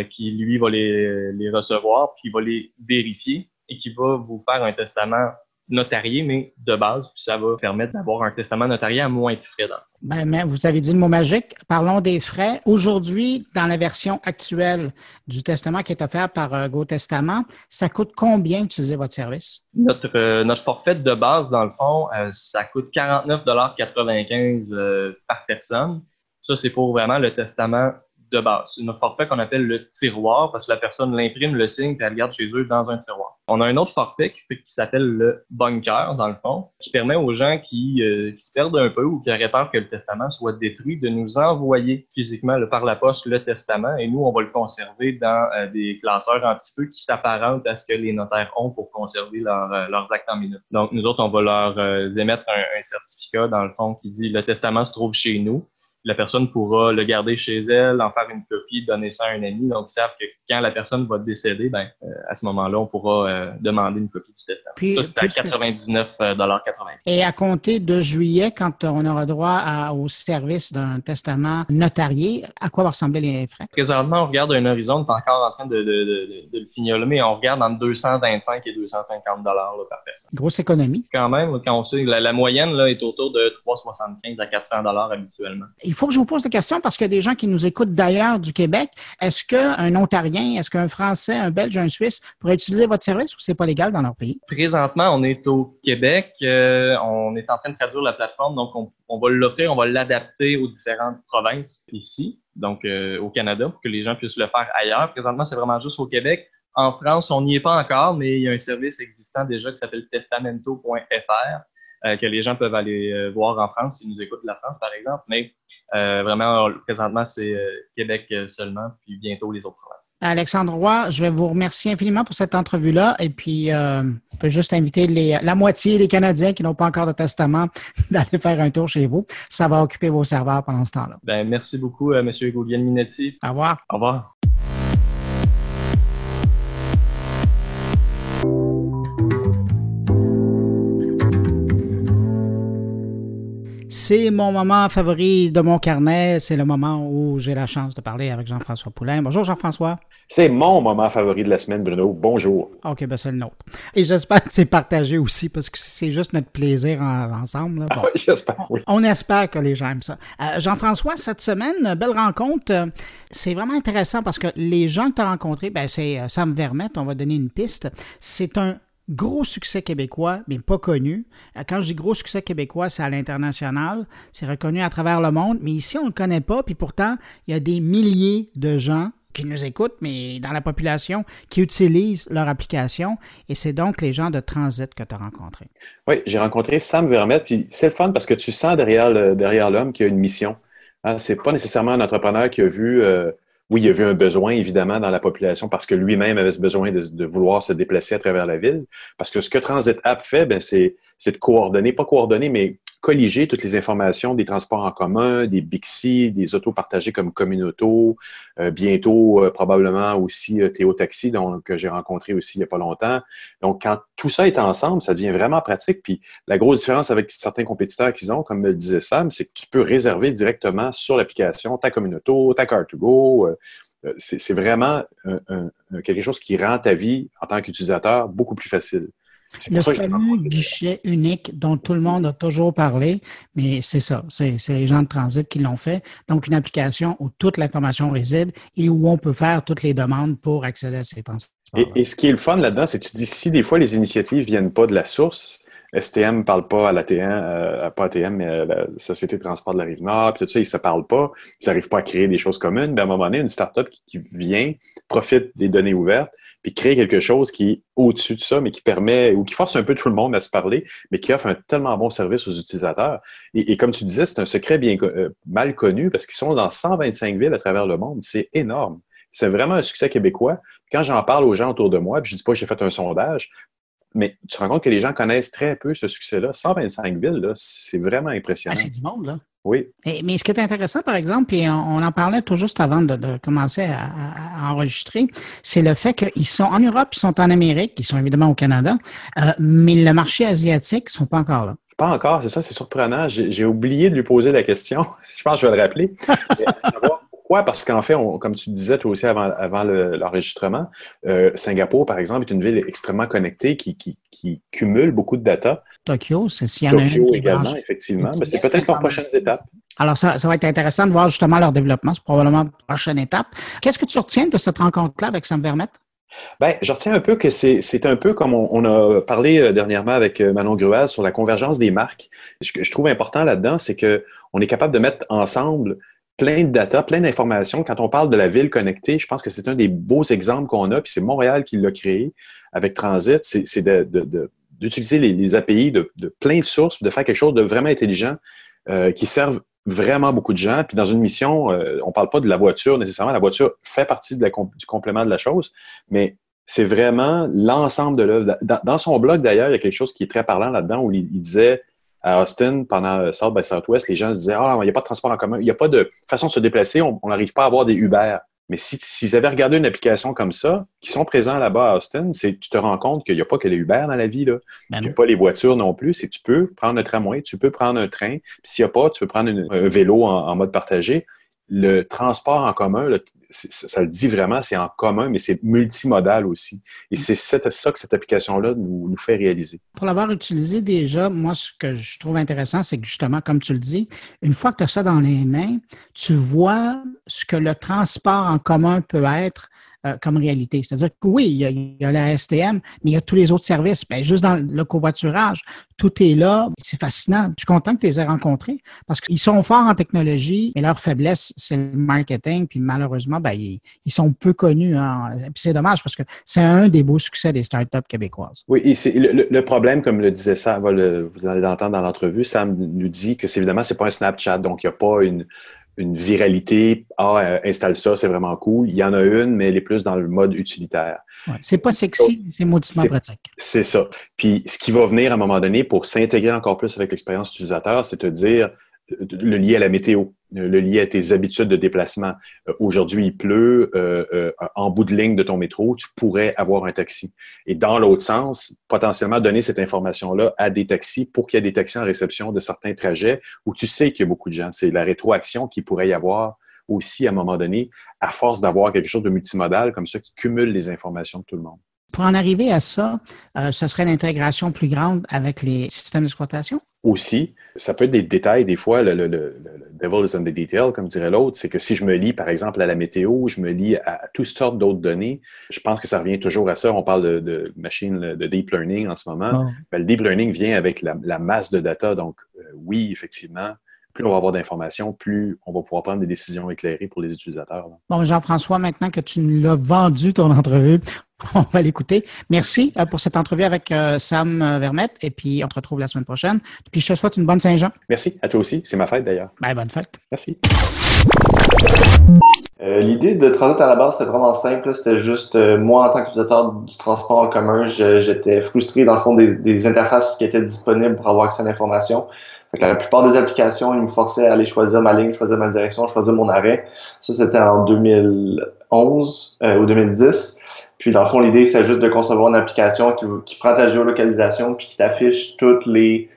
qui, lui, va les, les recevoir, puis va les vérifier et qui va vous faire un testament notarié, mais de base, puis ça va permettre d'avoir un testament notarié à moins de frais. Ben, mais vous avez dit le mot magique. Parlons des frais. Aujourd'hui, dans la version actuelle du testament qui est offert par euh, GoTestament, ça coûte combien d'utiliser votre service? Notre, euh, notre forfait de base, dans le fond, euh, ça coûte 49,95 par personne. Ça, c'est pour vraiment le testament de base. C'est notre forfait qu'on appelle le tiroir parce que la personne l'imprime, le signe, et elle le garde chez eux dans un tiroir. On a un autre forfait qui, s'appelle le bunker, dans le fond, qui permet aux gens qui, euh, qui, se perdent un peu ou qui auraient peur que le testament soit détruit de nous envoyer physiquement par la poste le testament et nous, on va le conserver dans euh, des classeurs peu qui s'apparentent à ce que les notaires ont pour conserver euh, leurs actes en minutes. Donc, nous autres, on va leur émettre un, un certificat, dans le fond, qui dit le testament se trouve chez nous la personne pourra le garder chez elle, en faire une copie, donner ça à un ami. Donc, ils savent que quand la personne va décéder, ben, euh, à ce moment-là, on pourra euh, demander une copie du testament. Puis, ça, c'est à 99,80 euh, Et à compter de juillet, quand on aura droit au service d'un testament notarié, à quoi vont ressembler les frais? Présentement, on regarde un horizon, on est encore en train de, le fignoler, mais on regarde entre 225 et 250 dollars par personne. Grosse économie. Quand même, quand on sait, la, la moyenne là, est autour de 375 à 400 dollars habituellement il faut que je vous pose la question parce qu'il y a des gens qui nous écoutent d'ailleurs du Québec. Est-ce qu'un Ontarien, est-ce qu'un Français, un Belge, un Suisse pourrait utiliser votre service ou c'est pas légal dans leur pays? Présentement, on est au Québec. Euh, on est en train de traduire la plateforme, donc on, va l'offrir, on va l'adapter aux différentes provinces ici, donc euh, au Canada, pour que les gens puissent le faire ailleurs. Présentement, c'est vraiment juste au Québec. En France, on n'y est pas encore, mais il y a un service existant déjà qui s'appelle testamento.fr. Euh, que les gens peuvent aller voir en France s'ils nous écoutent de la France, par exemple. Mais euh, vraiment, présentement, c'est euh, Québec euh, seulement, puis bientôt les autres provinces. Alexandre Roy, je vais vous remercier infiniment pour cette entrevue-là. Et puis, on peut juste inviter les, la moitié des Canadiens qui n'ont pas encore de testament (laughs) d'aller faire un tour chez vous. Ça va occuper vos serveurs pendant ce temps-là. Ben, merci beaucoup, M. Hugo Minetti. Au revoir. Au revoir. C'est mon moment favori de mon carnet. C'est le moment où j'ai la chance de parler avec Jean-François Poulain. Bonjour Jean-François. C'est mon moment favori de la semaine, Bruno. Bonjour. OK, ben c'est le nôtre. Et j'espère que c'est partagé aussi parce que c'est juste notre plaisir ensemble. Ah oui, j'espère, oui. On espère que les gens aiment ça. Euh, Jean-François, cette semaine, belle rencontre. Euh, c'est vraiment intéressant parce que les gens que tu as rencontrés, ben, c'est euh, Sam Vermette, on va donner une piste. C'est un gros succès québécois, mais pas connu. Quand je dis gros succès québécois, c'est à l'international. C'est reconnu à travers le monde, mais ici, on ne le connaît pas. Puis pourtant, il y a des milliers de gens qui nous écoutent, mais dans la population, qui utilisent leur application. Et c'est donc les gens de Transit que tu as rencontrés. Oui, j'ai rencontré Sam Vermette, puis c'est le fun parce que tu sens derrière, derrière l'homme qu'il y a une mission. Hein, c'est pas nécessairement un entrepreneur qui a vu, euh, oui, il a vu un besoin évidemment dans la population parce que lui-même avait ce besoin de, de, vouloir se déplacer à travers la ville. Parce que ce que Transit App fait, ben, c'est de coordonner, pas coordonner, mais colliger toutes les informations des transports en commun, des Bixi, des autos partagées comme Communauto, euh, bientôt euh, probablement aussi euh, Théo Taxi, donc, que j'ai rencontré aussi il n'y a pas longtemps. Donc, quand tout ça est ensemble, ça devient vraiment pratique. Puis la grosse différence avec certains compétiteurs qu'ils ont, comme me le disait Sam, c'est que tu peux réserver directement sur l'application ta Communauto, ta Car2Go. c'est vraiment quelque chose qui rend ta vie en tant qu'utilisateur beaucoup plus facile. Le fameux guichet unique dont tout le monde a toujours parlé, mais c'est ça, c'est les gens de transit qui l'ont fait. Donc, une application où toute l'information réside et où on peut faire toutes les demandes pour accéder à ces transports. Et, ce qui est le fun là-dedans, c'est que tu dis si des fois les initiatives ne viennent pas de la source, STM ne parle pas à l'ATM, euh, pas ATM, mais à la Société de transport de la Rive-Nord, puis tout ça, ils ne se parlent pas, ils n'arrivent pas à créer des choses communes. Mais à un moment donné, une startup qui, qui vient, profite des données ouvertes, puis créer quelque chose qui est au-dessus de ça, mais qui permet ou qui force un peu tout le monde à se parler, mais qui offre un tellement bon service aux utilisateurs. Et, comme tu disais, c'est un secret bien euh, mal connu parce qu'ils sont dans 125 villes à travers le monde. C'est énorme. C'est vraiment un succès québécois. Quand j'en parle aux gens autour de moi, puis je dis pas j'ai fait un sondage, mais tu te rends compte que les gens connaissent très peu ce succès-là. 125 villes, c'est vraiment impressionnant. Ah, c'est du monde, là. Oui. mais ce qui est intéressant, par exemple, et on, en parlait tout juste avant de, commencer à, enregistrer, c'est le fait qu'ils sont en Europe, ils sont en Amérique, ils sont évidemment au Canada, euh, mais le marché asiatique, ils ne sont pas encore là. Pas encore, c'est ça, c'est surprenant. J'ai oublié de lui poser la question. (laughs) je pense que je vais le rappeler. (laughs) Pourquoi? Parce qu'en fait, comme tu disais toi aussi avant, avant l'enregistrement, euh, Singapour, par exemple, est une ville extrêmement connectée qui, cumule beaucoup de data. Tokyo, c'est s'il y en a Tokyo également, effectivement. Mais c'est peut-être leurs prochaines étapes. Alors, ça, va être intéressant de voir justement leur développement. C'est probablement la prochaine étape. Qu'est-ce que tu retiens de cette rencontre-là avec Sam Vermette? Ben, je retiens un peu que c'est un peu comme on, a parlé euh, dernièrement avec euh, Manon Gruaz sur la convergence des marques. Ce que je trouve important là-dedans, c'est qu'on est capable de mettre ensemble plein de data, plein d'informations. Quand on parle de la ville connectée, je pense que c'est un des beaux exemples qu'on a, puis c'est Montréal qui l'a créé avec Transit, c'est d'utiliser les, API de, plein de sources, de faire quelque chose de vraiment intelligent euh, qui serve vraiment beaucoup de gens. Puis dans une mission, euh, on ne parle pas de la voiture nécessairement, la voiture fait partie du complément de la chose, mais c'est vraiment l'ensemble de l'œuvre. Dans, son blog, d'ailleurs, il y a quelque chose qui est très parlant là-dedans où il disait à Austin, pendant euh, South by Southwest, les gens se disaient Ah, il n'y a pas de transport en commun, il n'y a pas de façon de se déplacer, on n'arrive pas à avoir des Uber. Mais s'ils avaient regardé une application comme ça, qui sont présents là-bas à Austin, c'est tu te rends compte qu'il n'y a pas que les Uber dans la vie, là. Ben il n'y a pas les voitures non plus. C'est tu peux prendre un tramway, tu peux prendre un train. Puis s'il n'y a pas, tu peux prendre un vélo en, mode partagé le transport en commun, ça, le dit vraiment, c'est en commun, mais c'est multimodal aussi. Et mm. c'est ça que cette application-là nous, nous, fait réaliser. Pour l'avoir utilisé déjà, moi, ce que je trouve intéressant, c'est que justement, comme tu le dis, une fois que tu as ça dans les mains, tu vois ce que le transport en commun peut être euh, comme réalité. C'est-à-dire que oui, il y, a, la STM, mais il y a tous les autres services. Bien, juste dans le covoiturage, tout est là. C'est fascinant. Je suis content que tu les aies rencontrés parce qu'ils sont forts en technologie, mais leur faiblesse, c'est le marketing. Puis malheureusement, ben, ils, sont peu connus. Hein. Puis c'est dommage parce que c'est un des beaux succès des startups québécoises. Oui, et c'est le, problème, comme le disait Sam, vous allez l'entendre dans l'entrevue, Sam nous dit que c'est évidemment, c'est pas un Snapchat, donc il n'y a pas une, une viralité. Ah, euh, installe ça, c'est vraiment cool. Il y en a une, mais elle est plus dans le mode utilitaire. c'est pas sexy, c'est mauditement pratique. C'est ça. Puis ce qui va venir à un moment donné pour s'intégrer encore plus avec l'expérience utilisateur, c'est de dire le lier à la météo. Le lier à tes habitudes de déplacement. Euh, aujourd'hui, il pleut, euh, en bout de ligne de ton métro, tu pourrais avoir un taxi. Et dans l'autre sens, potentiellement donner cette information-là à des taxis pour qu'il y ait des taxis en réception de certains trajets où tu sais qu'il y a beaucoup de gens. C'est la rétroaction qu'il pourrait y avoir aussi à un moment donné, à force d'avoir quelque chose de multimodal comme ça qui cumule les informations de tout le monde. Pour en arriver à ça, euh, ce serait l'intégration plus grande avec les systèmes d'exploitation? Aussi, ça peut être des détails. Des fois, le, le, le, devil is in the detail, comme dirait l'autre. C'est que si je me lis, par exemple, à la météo, je me lis à, toutes sortes d'autres données, je pense que ça revient toujours à ça. On parle de, de machine, de deep learning en ce moment. Ah. Ben, le deep learning vient avec la, masse de data. Donc, euh, oui, effectivement, plus on va avoir d'informations, plus on va pouvoir prendre des décisions éclairées pour les utilisateurs. Bon, Jean-François, maintenant que tu nous l'as vendu ton entrevue, (laughs) on va l'écouter. Merci euh, pour cette entrevue avec euh, Sam euh, Vermette et puis on te retrouve la semaine prochaine. Puis je te souhaite une bonne Saint-Jean. Merci, à toi aussi. C'est ma fête d'ailleurs. Ben, bonne fête. Merci. L'idée de Transit à la base, c'était vraiment simple. C'était juste, moi, en tant qu'utilisateur du transport en commun, j'étais frustré, dans le fond, des, des, interfaces qui étaient disponibles pour avoir accès à l'information la plupart des applications, ils me forçaient à aller choisir ma ligne, choisir ma direction, choisir mon arrêt. Ça, c'était en 2011 euh, ou 2010. Puis dans le fond, l'idée, c'est juste de concevoir une application qui, qui prend ta géolocalisation puis qui t'affiche toutes les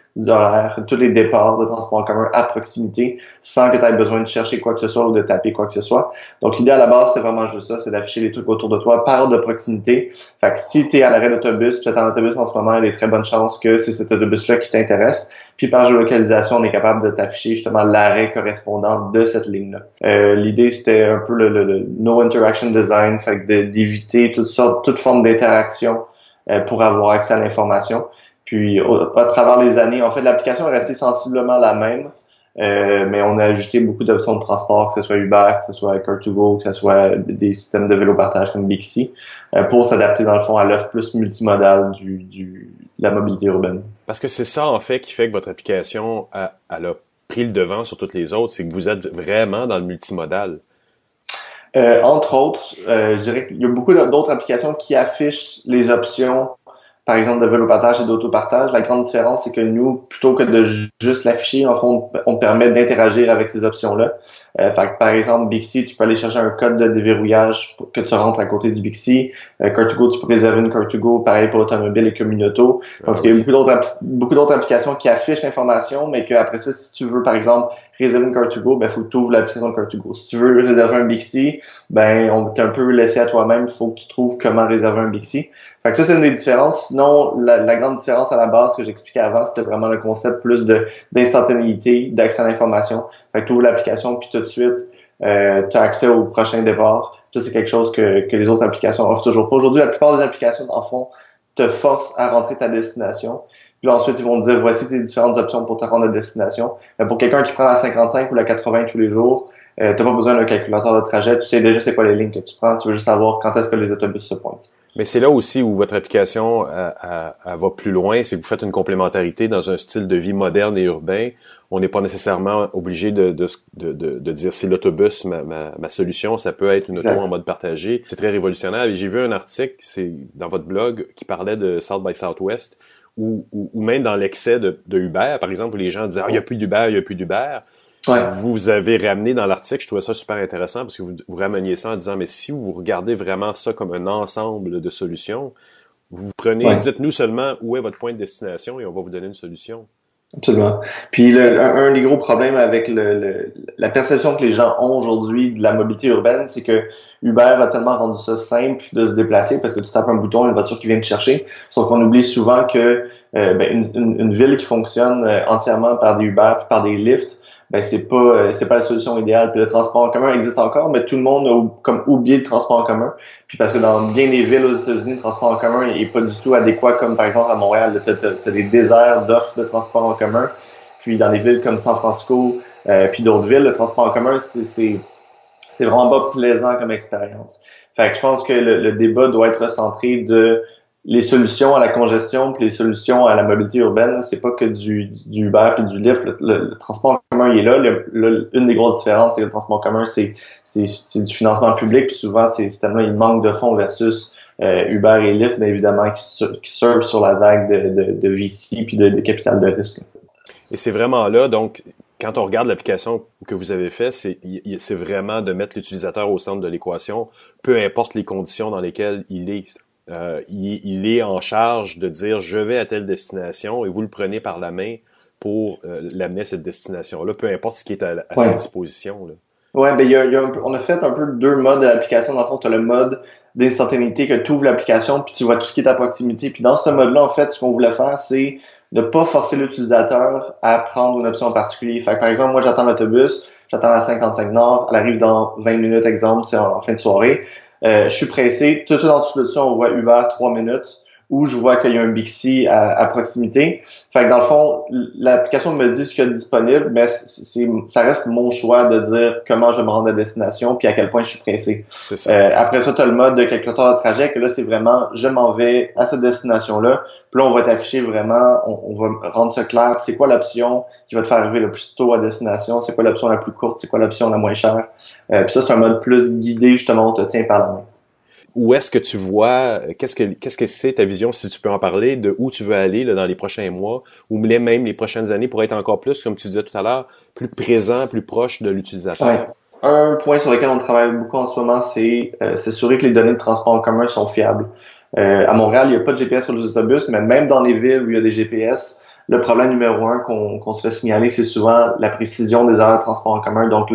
tous les départs de transport en commun à proximité sans que tu aies besoin de chercher quoi que ce soit ou de taper quoi que ce soit. Donc l'idée à la base, c'est vraiment juste ça, c'est d'afficher les trucs autour de toi par de proximité. Fait que si tu es à l'arrêt d'autobus, es en autobus en ce moment, il y a des très bonnes chances que c'est cet autobus-là qui t'intéresse. Puis par géolocalisation, on est capable de t'afficher justement l'arrêt correspondant de cette ligne-là. Euh, l'idée, c'était un peu le, no interaction design, fait d'éviter toutes sortes, toute forme d'interaction euh, pour avoir accès à l'information. Puis à travers les années, en fait, l'application est restée sensiblement la même, euh, mais on a ajouté beaucoup d'options de transport, que ce soit Uber, que ce soit Car2Go, que ce soit des systèmes de vélo partage comme Bixi, pour s'adapter dans le fond à l'offre plus multimodale du, du, de la mobilité urbaine. Parce que c'est ça, en fait, qui fait que votre application a, a pris le devant sur toutes les autres, c'est que vous êtes vraiment dans le multimodal. Euh, entre autres, euh, je dirais qu'il y a beaucoup d'autres applications qui affichent les options par exemple, de vélo-partage et d'autopartage. La grande différence, c'est que nous, plutôt que de juste l'afficher, en fond, on permet d'interagir avec ces options-là. Euh, par exemple, Bixi, tu peux aller chercher un code de déverrouillage pour que tu rentres à côté du Bixi. Euh, Car2Go, tu peux réserver une Car2Go, pareil pour l'automobile et Communauto. Parce ah qu'il y a beaucoup d'autres applications qui affichent l'information, mais qu'après ça, si tu veux, par exemple, réserver une Car2Go, ben, faut que tu ouvres l'application Car2Go. Si tu veux réserver un Bixi, ben, on t'est un peu laissé à toi-même. Il faut que tu trouves comment réserver un Bixi. Fait que ça, c'est une des différences. Sinon, la, grande différence à la base que j'expliquais avant, c'était vraiment le concept plus de d'instantanéité, d'accès à l'information. Fait que tu ouvres l'application, puis tout de suite, euh, tu as accès au prochain départ. Ça, c'est quelque chose que, que les autres applications offrent toujours pas. Aujourd'hui, la plupart des applications, en fond, te forcent à rentrer ta destination. Puis ensuite, ils vont te dire, voici tes différentes options pour te rendre à destination. Mais pour quelqu'un qui prend la 55 ou la 80 tous les jours, euh, tu n'as pas besoin d'un calculateur de trajet. Tu sais déjà c'est quoi les lignes que tu prends. Tu veux juste savoir quand est-ce que les autobus se pointent. Mais c'est là aussi où votre application va plus loin. C'est que vous faites une complémentarité dans un style de vie moderne et urbain. On n'est pas nécessairement obligé de, de, de, de dire c'est l'autobus ma, ma, ma, solution. Ça peut être une auto en mode partagé. C'est très révolutionnaire. Et j'ai vu un article, c'est dans votre blog, qui parlait de South by Southwest, ou, ou, même dans l'excès de, de Uber, par exemple, où les gens disaient ah, il n'y a plus d'Uber, il n'y a plus d'Uber. Vous avez ramené dans l'article, je trouvais ça super intéressant parce que vous, vous rameniez ça en disant, mais si vous regardez vraiment ça comme un ensemble de solutions, vous prenez, dites-nous seulement où est votre point de destination et on va vous donner une solution. Absolument. Puis un, des gros problèmes avec le, la perception que les gens ont aujourd'hui de la mobilité urbaine, c'est que Uber a tellement rendu ça simple de se déplacer parce que tu tapes un bouton, une voiture qui vient te chercher. Sauf qu'on oublie souvent que euh, ben, une, une, ville qui fonctionne euh, entièrement par des Uber, par des lifts, ben c'est pas euh, c'est pas la solution idéale. Puis le transport en commun existe encore, mais tout le monde a oublié le transport en commun. Puis parce que dans bien des villes aux États-Unis, le transport en commun est pas du tout adéquat, comme par exemple à Montréal, tu as, des déserts d'offres de transport en commun. Puis dans des villes comme San Francisco, euh, puis d'autres villes, le transport en commun, c'est c'est vraiment pas plaisant comme expérience. Fait que je pense que le, le débat doit être centré de les solutions à la congestion puis les solutions à la mobilité urbaine, c'est pas que du, Uber puis du Lyft. Le, transport commun il est là. une des grosses différences, c'est que le transport commun, c'est, du financement public. Puis souvent, c'est tellement il manque de fonds versus euh, Uber et Lyft, mais évidemment, qui, qui sur la vague de VC puis de, de capital de risque. Et c'est vraiment là, donc, quand on regarde l'application que vous avez fait, c'est vraiment de mettre l'utilisateur au centre de l'équation, peu importe les conditions dans lesquelles il est. Euh, il, est en charge de dire je vais à telle destination et vous le prenez par la main pour euh, l'amener à cette destination-là, peu importe ce qui est à, sa disposition. Là. Ouais, ben, y a, y a on a fait un peu deux modes de l'application. Dans le fond, tu as le mode d'instantanéité que tu ouvres l'application, puis tu vois tout ce qui est à proximité. Puis dans ce mode-là, en fait, ce qu'on voulait faire, c'est de pas forcer l'utilisateur à prendre une option en particulier. Fait par exemple, moi, j'attends l'autobus, j'attends la 55 Nord, elle arrive dans 20 minutes, exemple, c'est en, fin de soirée. Euh, je suis pressé. Tout de suite en dessous de on voit Uber 3 minutes où je vois qu'il y a un Bixi à, à, proximité. Fait que dans le fond, l'application me dit ce qu'il y a disponible, mais c'est, ça reste mon choix de dire comment je vais me rendre à destination puis à quel point je suis pressé. Euh, après ça, tu as le mode de calculateur de trajet, que là, c'est vraiment je m'en vais à cette destination-là. Puis là, on va t'afficher vraiment, on, va rendre ça clair, c'est quoi l'option qui va te faire arriver le plus tôt à destination, c'est quoi l'option la plus courte, c'est quoi l'option la moins chère? Euh, puis ça, c'est un mode plus guidé, justement, on te tient par la main où est-ce que tu vois, qu'est-ce que qu'est-ce que c'est ta vision, si tu peux en parler, de où tu veux aller là, dans les prochains mois, ou même les prochaines années pour être encore plus, comme tu disais tout à l'heure, plus présent, plus proche de l'utilisateur? Ouais. Un point sur lequel on travaille beaucoup en ce moment, c'est euh, s'assurer que les données de transport en commun sont fiables. Euh, à Montréal, il n'y a pas de GPS sur les autobus, mais même dans les villes où il y a des GPS, le problème numéro un qu'on se fait signaler, c'est souvent la précision des heures de transport en commun. Donc,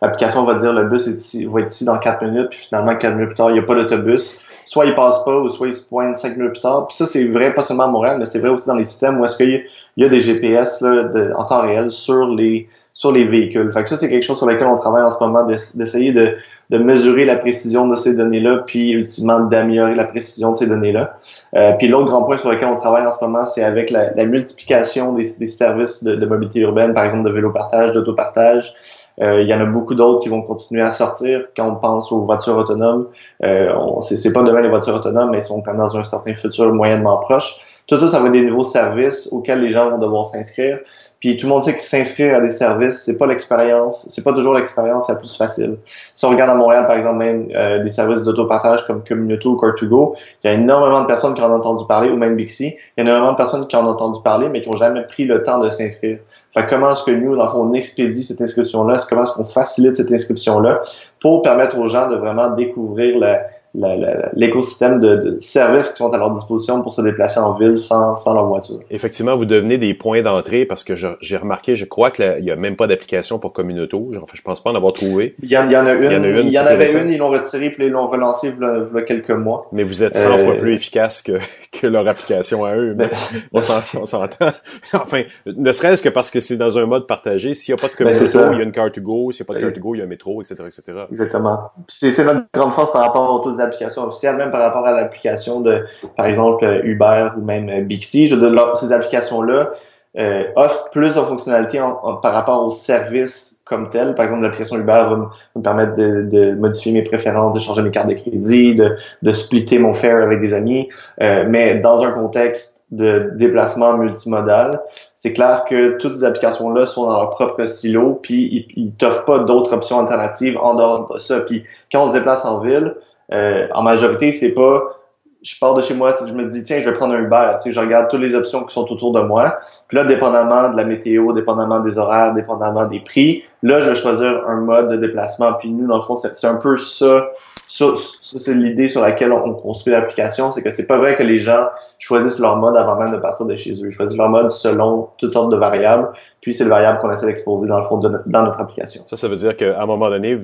l'application va dire le bus est ici, va être ici dans quatre minutes, puis finalement, quatre minutes plus tard, il n'y a pas d'autobus. Soit il passe pas, ou soit il se pointe cinq minutes plus tard. Puis ça, c'est vrai pas seulement à Montréal, mais c'est vrai aussi dans les systèmes où est-ce qu'il y, a des GPS là, en temps réel sur les sur les véhicules. Fait que ça, c'est quelque chose sur lequel on travaille en ce moment, d'essayer de, de, mesurer la précision de ces données-là, puis ultimement d'améliorer la précision de ces données-là. Euh, puis l'autre grand point sur lequel on travaille en ce moment, c'est avec la, la multiplication des, des services de, de, mobilité urbaine, par exemple de vélo-partage, d'autopartage. Euh, il y en a beaucoup d'autres qui vont continuer à sortir. Quand on pense aux voitures autonomes, euh, c'est pas demain les voitures autonomes, mais ils sont quand même dans un certain futur moyennement proche. Tout ça, ça va être des nouveaux services auxquels les gens vont devoir s'inscrire. Puis tout le monde sait que s'inscrire à des services, c'est pas l'expérience, c'est pas toujours l'expérience la plus facile. Si on regarde à Montréal, par exemple, même euh, des services d'autopartage comme Communauto ou Car2Go, il y a énormément de personnes qui en ont entendu parler, ou même Bixi, il y a énormément de personnes qui en ont entendu parler, mais qui n'ont jamais pris le temps de s'inscrire. Fait comment est-ce que nous, dans le fond, on expédie cette inscription-là, comment est-ce qu'on facilite cette inscription-là pour permettre aux gens de vraiment découvrir la, l'écosystème de, de, services qui sont à leur disposition pour se déplacer en ville sans, sans leur voiture. Effectivement, vous devenez des points d'entrée parce que j'ai remarqué, je crois qu'il n'y a même pas d'application pour Communauto. Enfin, je pense pas en avoir trouvé. Il y en, il y en a une. Il y en, a une, il y en avait une, ils l'ont retirée puis ils l'ont relancée il y a quelques mois. Mais vous êtes 100 euh... fois plus efficace que, (laughs) que leur application à eux. Mais (laughs) on s'entend. (laughs) enfin, ne serait-ce que parce que c'est dans un mode partagé. S'il n'y a pas de ben, Communauto, il y a une Car2Go. S'il n'y a pas de Car2Go, il y a un métro, etc., etc. Exactement. C'est notre grande force par rapport aux autres applications officielles, même par rapport à l'application de, par exemple, Uber ou même Bixi. Je veux dire, ces applications-là euh, offrent plus de fonctionnalités par rapport aux services comme tel. Par exemple, l'application Uber va me, permettre de, modifier mes préférences, de changer mes cartes de crédit, de, de splitter mon fare avec des amis. Euh, mais dans un contexte de déplacement multimodal, c'est clair que toutes ces applications-là sont dans leur propre silo, puis ils, ils t'offrent pas d'autres options alternatives en dehors de ça. Puis quand on se déplace en ville, euh, en majorité, c'est pas je pars de chez moi, je me dis tiens, je vais prendre un Uber, tu je regarde toutes les options qui sont autour de moi. Puis là, dépendamment de la météo, dépendamment des horaires, dépendamment des prix, là, je vais choisir un mode de déplacement. Puis nous, dans le fond, c'est un peu ça ça, c'est l'idée sur laquelle on construit l'application, c'est que c'est pas vrai que les gens choisissent leur mode avant même de partir de chez eux. Ils choisissent leur mode selon toutes sortes de variables, puis c'est le variable qu'on essaie d'exposer dans le fond dans notre application. Ça, ça veut dire qu'à un moment donné,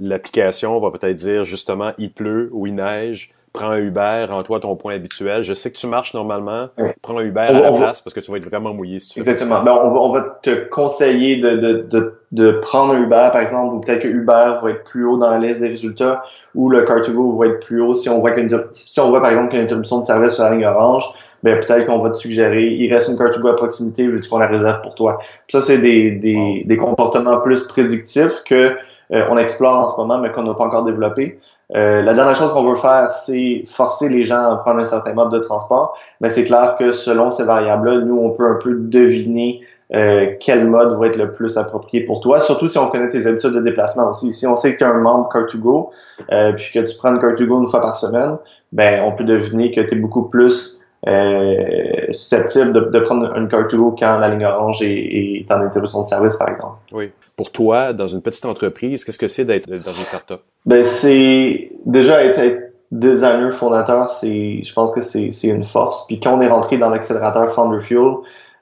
l'application va peut-être dire justement il pleut ou il neige, prends un Uber, rends-toi ton point habituel. Je sais que tu marches normalement. Prends un Uber à la place parce que tu vas être vraiment mouillé si tu Exactement. Ben, on, va, on, va, te conseiller de, de, de, de, prendre un Uber, par exemple, ou peut-être que Uber va être plus haut dans la liste des résultats, ou le Car2Go va être plus haut si on voit qu'une si on voit par exemple qu'il y a une interruption de service sur la ligne orange. Ben, peut-être qu'on va te suggérer, il reste une Car2Go à proximité, veux-tu qu'on la réserve pour toi? ça, c'est des, des, des comportements plus prédictifs que euh, on explore en ce moment, mais qu'on n'a pas encore développé. Euh, la dernière chose qu'on veut faire, c'est forcer les gens à prendre un certain mode de transport. Mais c'est clair que selon ces variables-là, nous, on peut un peu deviner euh, quel mode va être le plus approprié pour toi, surtout si on connaît tes habitudes de déplacement aussi. Si on sait que tu es un membre Car2Go, euh, puis que tu prends une Car2Go une fois par semaine, ben on peut deviner que tu es beaucoup plus euh, susceptibles de, de, prendre une carte to quand la ligne orange est, est en interruption de service, par exemple. Oui. Pour toi, dans une petite entreprise, qu'est-ce que c'est d'être dans une startup? Ben, c'est déjà être, être designer fondateur, c'est, je pense que c'est, c'est une force. Puis quand on est rentré dans l'accélérateur Founder Fuel,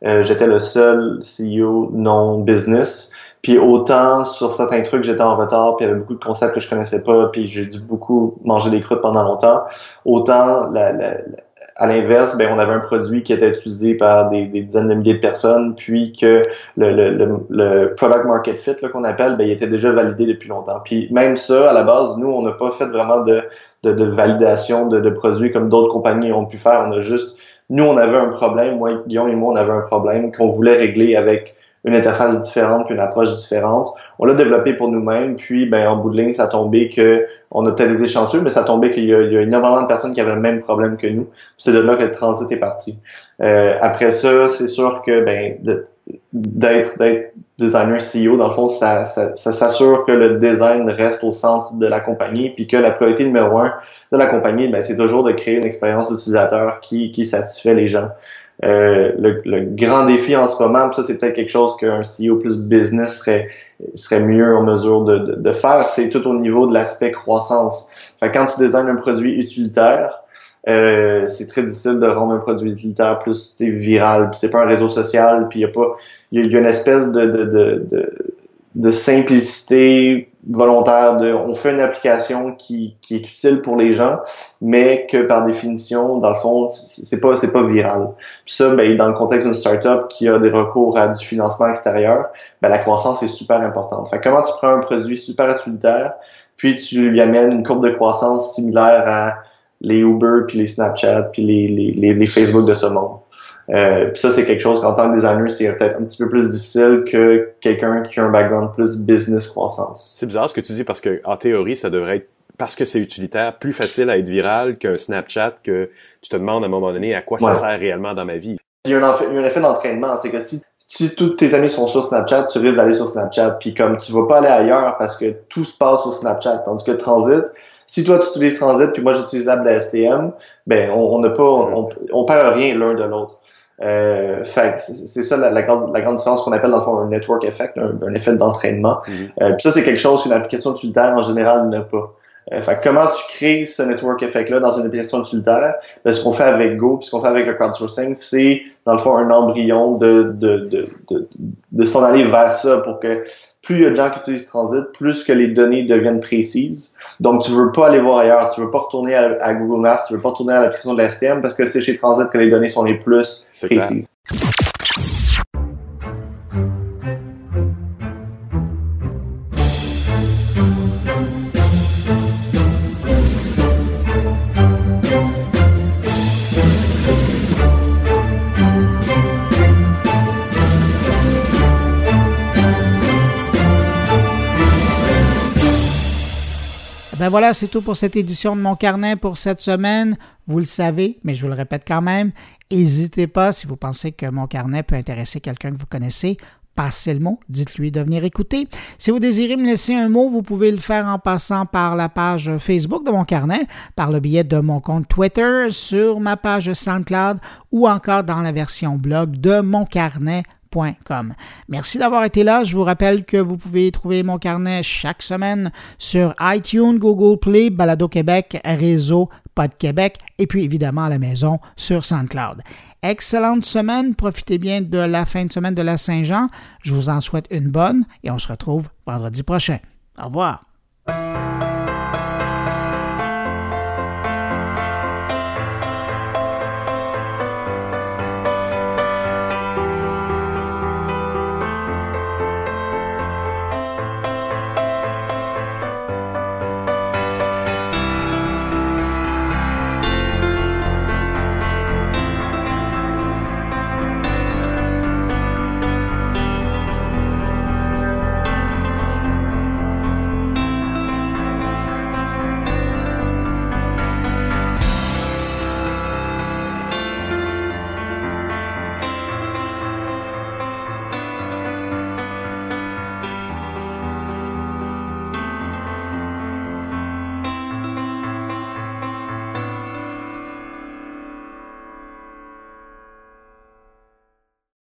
euh, j'étais le seul CEO non business. Puis autant sur certains trucs, j'étais en retard, puis il y avait beaucoup de concepts que je connaissais pas, puis j'ai dû beaucoup manger des croûtes pendant longtemps. Autant la, la, à l'inverse, ben, on avait un produit qui était utilisé par des, des dizaines de milliers de personnes, puis que le, le, le, product market fit qu'on appelle, ben, il était déjà validé depuis longtemps. Puis même ça, à la base, nous, on n'a pas fait vraiment de, de, de validation de, de, produits comme d'autres compagnies ont pu faire. On a juste, nous, on avait un problème, moi, Guillaume et moi, on avait un problème qu'on voulait régler avec une interface différente, qu'une approche différente. On l'a développé pour nous-mêmes, puis ben, en bout de ligne, ça tombé que on a peut-être été chanceux, mais ça tombé qu'il y, y a énormément de personnes qui avaient le même problème que nous. C'est de là que le transit est parti. Euh, après ça, c'est sûr que ben, d'être d'être designer CEO, dans le fond, ça, ça, ça s'assure que le design reste au centre de la compagnie, puis que la priorité numéro un de la compagnie, ben, c'est toujours de créer une expérience d'utilisateur qui, qui satisfait les gens. Euh, le, le, grand défi en ce moment, ça c'est peut-être quelque chose qu'un CEO plus business serait, serait mieux en mesure de, de, de faire, c'est tout au niveau de l'aspect croissance. Fait quand tu designes un produit utilitaire, euh, c'est très difficile de rendre un produit utilitaire plus viral. C'est pas un réseau social, puis il y a pas, il y, a une espèce de, de, de, de simplicité volontaire de on fait une application qui, qui est utile pour les gens mais que par définition dans le fond c'est pas c'est pas viral. Puis ça ben, dans le contexte d'une startup qui a des recours à du financement extérieur ben, la croissance est super importante. Fait comment tu prends un produit super utilitaire puis tu lui amènes une courbe de croissance similaire à les Uber puis les Snapchat puis les, les, les Facebook de ce monde? Euh, ça, c'est quelque chose qu'en tant que designer, c'est peut-être un petit peu plus difficile que quelqu'un qui a un background plus business croissance. C'est bizarre ce que tu dis parce que en théorie, ça devrait être parce que c'est utilitaire, plus facile à être viral qu'un Snapchat que tu te demandes à un moment donné à quoi ça sert réellement dans ma vie. Il y a un, effet, un effet d'entraînement, c'est que si, si tous tes amis sont sur Snapchat, tu risques d'aller sur Snapchat, puis comme tu vas pas aller ailleurs parce que tout se passe sur Snapchat, tandis que Transit, si toi tu utilises Transit puis moi j'utilise l'app de STM, ben on n'a pas, on, on perd rien l'un de l'autre. Euh, c'est ça la, la, grande, la, grande, différence qu'on appelle dans le fond un network effect, un, un effet d'entraînement. Mm-hmm. euh, puis ça, c'est quelque chose qu'une application utilitaire en général n'a pas. Euh, fait comment tu crées ce network effect-là dans une application utilitaire? Ben, ce qu'on fait avec Go, puis ce qu'on fait avec le crowdsourcing, c'est dans le fond un embryon de, de, de, de, de s'en aller vers ça pour que plus il y a de gens qui utilisent Transit, plus que les données deviennent précises. Donc, tu veux pas aller voir ailleurs, tu veux pas retourner à, Google Maps, tu veux pas retourner à l'application de la STM parce que c'est chez Transit que les données sont les plus précises. Ben voilà, c'est tout pour cette édition de mon carnet pour cette semaine. Vous le savez, mais je vous le répète quand même. N'hésitez pas, si vous pensez que mon carnet peut intéresser quelqu'un que vous connaissez, passez le mot, dites-lui de venir écouter. Si vous désirez me laisser un mot, vous pouvez le faire en passant par la page Facebook de mon carnet, par le biais de mon compte Twitter, sur ma page SoundCloud ou encore dans la version blog de mon Merci d'avoir été là. Je vous rappelle que vous pouvez trouver mon carnet chaque semaine sur iTunes, Google Play, Balado Québec, Réseau, Pod Québec et puis évidemment à la maison sur SoundCloud. Excellente semaine. Profitez bien de la fin de semaine de la Saint-Jean. Je vous en souhaite une bonne et on se retrouve vendredi prochain. Au revoir.